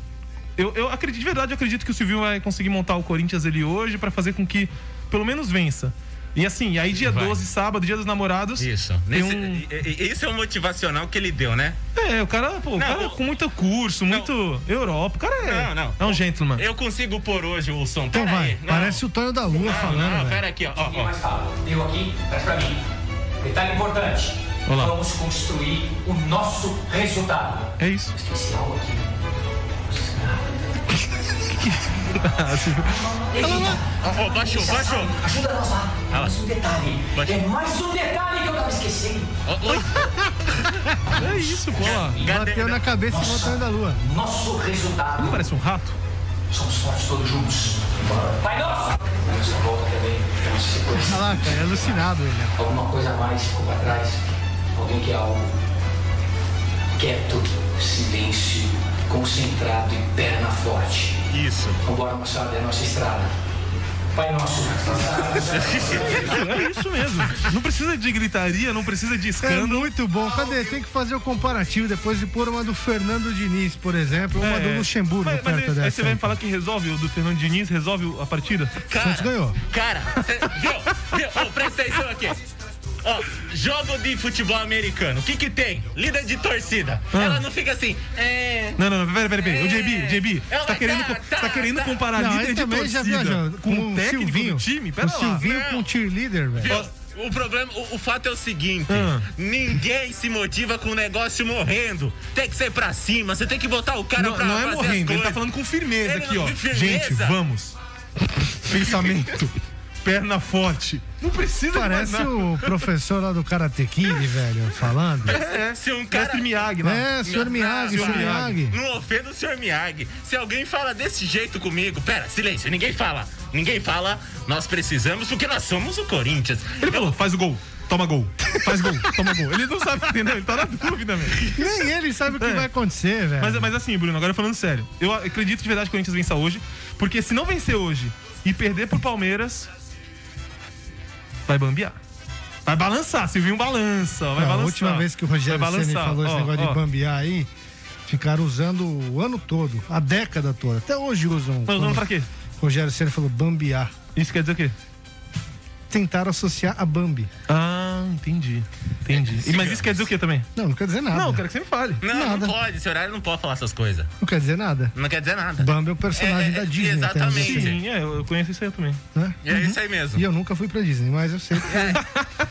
eu, eu acredito, de verdade, eu acredito que o Silvio vai conseguir montar o Corinthians ali hoje pra fazer com que pelo menos vença. E assim, aí dia Vai. 12, sábado, dia dos namorados. Isso. Nesse, um- Esse é o motivacional que ele deu, né? É, o cara, pô, o Não, cara o- com muito curso, muito Europa. O cara é. Não, não. É um gentleman. Eu consigo pôr hoje o som. Então Pera vai, aí. Não. parece o Tonho da Lua Não, falando. não, velho. pera aqui, ó. ó, ó. mais rápido. Eu aqui, traz pra mim. Detalhe importante. Olha lá. Vamos construir o nosso resultado. É isso. Esqueci algo aqui. Ó, baixou, baixou. Ajuda nós lá. Ah. Mais um detalhe. Baixou. É mais um detalhe que eu tava esquecendo. Ó, oi. [laughs] É isso, pô. Bateu na cabeça e voltou da lua. Nosso resultado. Não parece um rato? Somos fortes todos juntos. Pai nosso! Essa volta também. Olha lá, cara, é alucinado ele. Alguma coisa a mais ficou pra trás. Alguém quer algo. Quieto, silêncio, concentrado e perna forte. Isso. Vambora, moçada, é a nossa estrada. Pai nosso. É isso mesmo. Não precisa de gritaria, não precisa de É escândalo. muito bom. Cadê? Tem que fazer o comparativo depois de pôr uma do Fernando Diniz, por exemplo, ou uma do Luxemburgo É. Mas, mas perto aí, aí você vai me falar que resolve o do Fernando Diniz, resolve a partida? Santos ganhou. Cara, cê, viu? Viu? Ô, presta atenção aqui. Ó, jogo de futebol americano. O que que tem? Líder de torcida. Ah. Ela não fica assim. É. Não, não, não, peraí, peraí, peraí. O JB, JB, Ela você tá querendo, tá, você tá querendo comparar Não, líder de torcida viajou. com Com o o técnico Silvinho. do time? O Pera lá. Silvinho Não. com cheerleader, velho. O problema, o, o fato é o seguinte: Ah. ninguém se motiva com o negócio morrendo. Tem que ser pra cima, você tem que botar o cara Não, pra não é fazer as morrendo, ele coisas. tá falando com firmeza Ele aqui, não- ó. firmeza? Gente, vamos. [laughs] Pensamento. Perna forte. Não precisa Parece o professor lá do Karate Kid, velho, falando. É, se um cara. Mestre Miyagi lá. É, senhor Miyagi, Não, senhor Miyagi. Não ofenda o senhor Miyagi. Se alguém fala desse jeito comigo, pera, silêncio, ninguém fala. Ninguém fala, nós precisamos porque nós somos o Corinthians. Ele falou, faz o gol. Toma gol. Faz gol, toma gol. Ele não sabe, [laughs] entendeu? Ele tá na dúvida, velho. Nem ele sabe o que É. vai acontecer, velho. Mas, mas assim, Bruno, agora falando sério. Eu acredito de verdade que o Corinthians vença hoje. Porque se não vencer hoje e perder pro Palmeiras, vai bambear. Vai balançar, Silvinho balança, vai Não, balançar. a última vez que o Rogério Ceni falou esse Ó, negócio ó. de bambear aí, ficaram usando o ano todo, a década toda. Até hoje usam. Mas usando pra quê? Rogério Ceni falou bambear. Isso quer dizer o quê? Tentaram associar a Bambi. Ah, entendi. Entendi. E, mas isso quer dizer o quê também? Não, não quer dizer nada. Não, eu quero que você me fale. Não, Nada. não pode, esse horário não pode falar essas coisas. Não quer dizer nada. Não quer dizer nada. Bambi é um personagem É, é, da Disney. até onde eu exatamente. Sim, é, eu conheço isso aí também. né? E é isso aí mesmo. E eu nunca fui pra Disney, mas eu sei.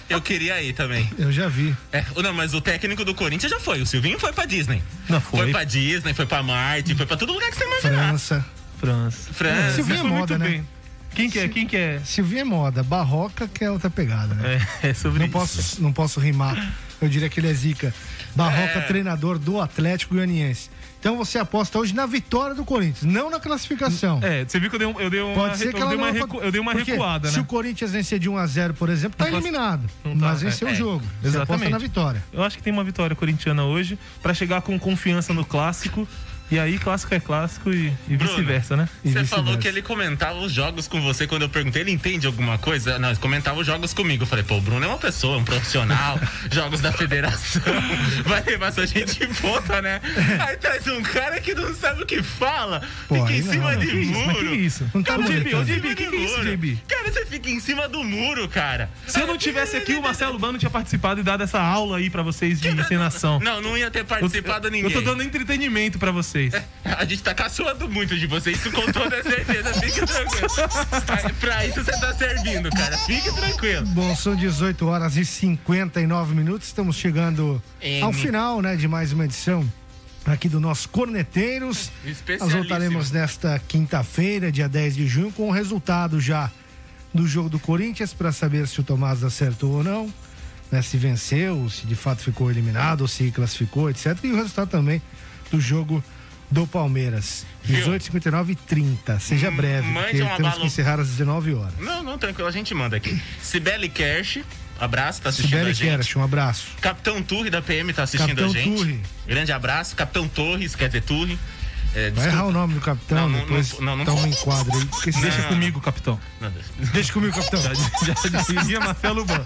Eu queria ir também. Eu já vi. É, não, mas o técnico do Corinthians já foi. O Silvinho foi pra Disney. Não foi. Foi pra Disney, foi pra Marte, foi pra todo lugar que você imaginar. França. França. França. Silvinho é Foi moda, muito né? bem. Quem que é? Quem que é? Silvinho é moda. Barroca que é outra pegada, né? É, é sobre Não isso. posso, não posso rimar. Eu diria que ele é zica. Barroca, É. treinador do Atlético Goianiense. Então você aposta hoje na vitória do Corinthians, não na classificação. É, você viu que eu dei, um- eu dei uma, Pode ser que eu ela dei uma, não recu- eu dei uma recuada, Se né? o Corinthians vencer de 1 a 0 por exemplo, tá eliminado. Não tá, Mas venceu é, o é. jogo. Você aposta Exatamente. na vitória. Eu acho que tem uma vitória corintiana hoje pra chegar com confiança no clássico. E aí, clássico é clássico e, e vice-versa, né? E Você falou vice-versa. que ele comentava os jogos com você quando eu perguntei, ele entende alguma coisa? Não, ele comentava os jogos comigo. Eu falei, pô, o Bruno é uma pessoa, um profissional, [laughs] jogos da federação, vai levar sua gente em ponta, né? Aí traz um cara que não sabe o que fala, Pô, fica em cima não. de Que isso? Mas que muro. isso? Não tá Ô, JB, ô, bonitando. JB, que que é isso, JB? Cara, você fica em cima do muro, cara. Se eu não tivesse aqui, o Marcelo Bano tinha participado e dado essa aula aí pra vocês de encenação. Não, não ia ter participado eu, ninguém. Eu tô dando entretenimento pra vocês. [laughs] A gente tá caçoando muito de você, isso com toda certeza, fique tranquilo. Pra isso você tá servindo, cara, fique tranquilo. Bom, são 18 horas e 59 minutos. Estamos chegando M. ao final, né, de mais uma edição aqui do nosso Corneteiros. Nós voltaremos nesta quinta-feira, dia 10 de junho, com o resultado já do jogo do Corinthians para saber se o Tomás acertou ou não, né, se venceu, se de fato ficou eliminado, ou se classificou, etc. E o resultado também do jogo do Palmeiras. 18, 59 e 30. Seja breve, Hum, mande porque temos abalo- que encerrar às 19 horas. Não, não, tranquilo, a gente manda aqui. Sibeli Kersh, abraço, tá assistindo Sibeli a gente. Kersh, um abraço. Capitão Turri da PM tá assistindo Capitão a gente. Turri. Grande abraço. Capitão Torres, quer dizer Turri. É, Vai errar o nome do capitão, Não, não, depois não, não dá um enquadro aí. Deixa Não. comigo, capitão. Não, Deus. Deixa comigo, capitão. Já diria Marcelo Bano.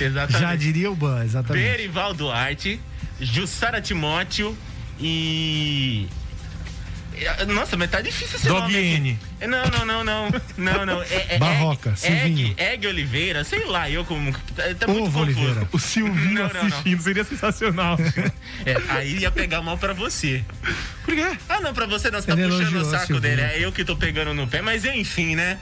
Exatamente. Já diria o Ban, exatamente. Berival Duarte, Jussara Timóteo e. Nossa, mas tá difícil esse Dog nome Não, não, não, não. Não, não. É, é Barroca, Egg, Silvinho. Egg, Egg Oliveira, sei lá, eu como. Tá, tá muito Ovo confuso. Oliveira. O Silvinho Não, não, não. assistindo seria sensacional. [laughs] É, aí ia pegar mal pra você. Por quê? Ah, não, pra você não, você tá Ele puxando o saco Silvinho. dele. É eu que tô pegando no pé, mas enfim, né?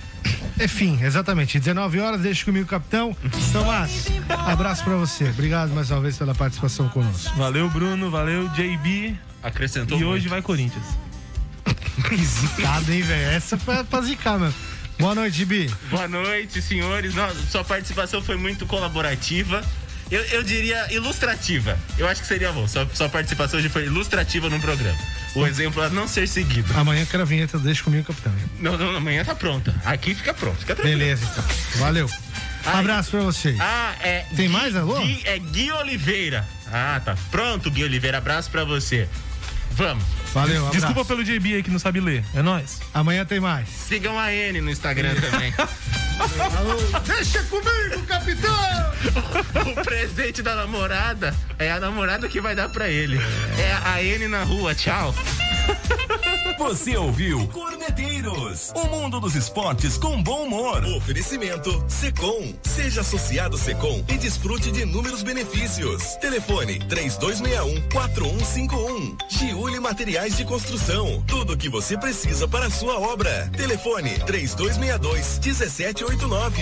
É fim, exatamente. 19 horas, deixa comigo, capitão. Tomás, abraço pra você. Obrigado mais uma vez pela participação conosco. Valeu, Bruno. Valeu, JB. Acrescentou E muito. hoje vai Corinthians. Zicada, hein, velho? Essa foi pra zicar, mano. Boa noite, Bi. Boa noite, senhores. Nossa, sua participação foi muito colaborativa. Eu, eu diria ilustrativa. Eu acho que seria bom. Sua, sua participação hoje foi ilustrativa no programa. O exemplo a não ser seguido. Amanhã quero a vinheta, deixa comigo, capitão. Não, não, amanhã tá pronta. Aqui fica pronto. Fica tranquilo. Beleza, então. Valeu. Ai. Abraço pra vocês. Ah, é. Tem Gui- mais, alô? Gui, é Gui Oliveira. Ah, tá. Pronto, Gui Oliveira. Abraço pra você. Vamos. Valeu, abraço. Desculpa pelo JB aí que não sabe ler. É nóis. Amanhã tem mais. Sigam a N no Instagram também. [laughs] Deixa comigo, capitão! [laughs] o presente da namorada é a namorada que vai dar pra ele. É a N na rua, tchau. Você ouviu Corneteiros, o mundo dos esportes com bom humor. Oferecimento Secom. Seja associado Secom e desfrute de inúmeros benefícios. Telefone 3261 4151. Giuli Materiais de Construção. Tudo o que você precisa para a sua obra. Telefone 3262 1789.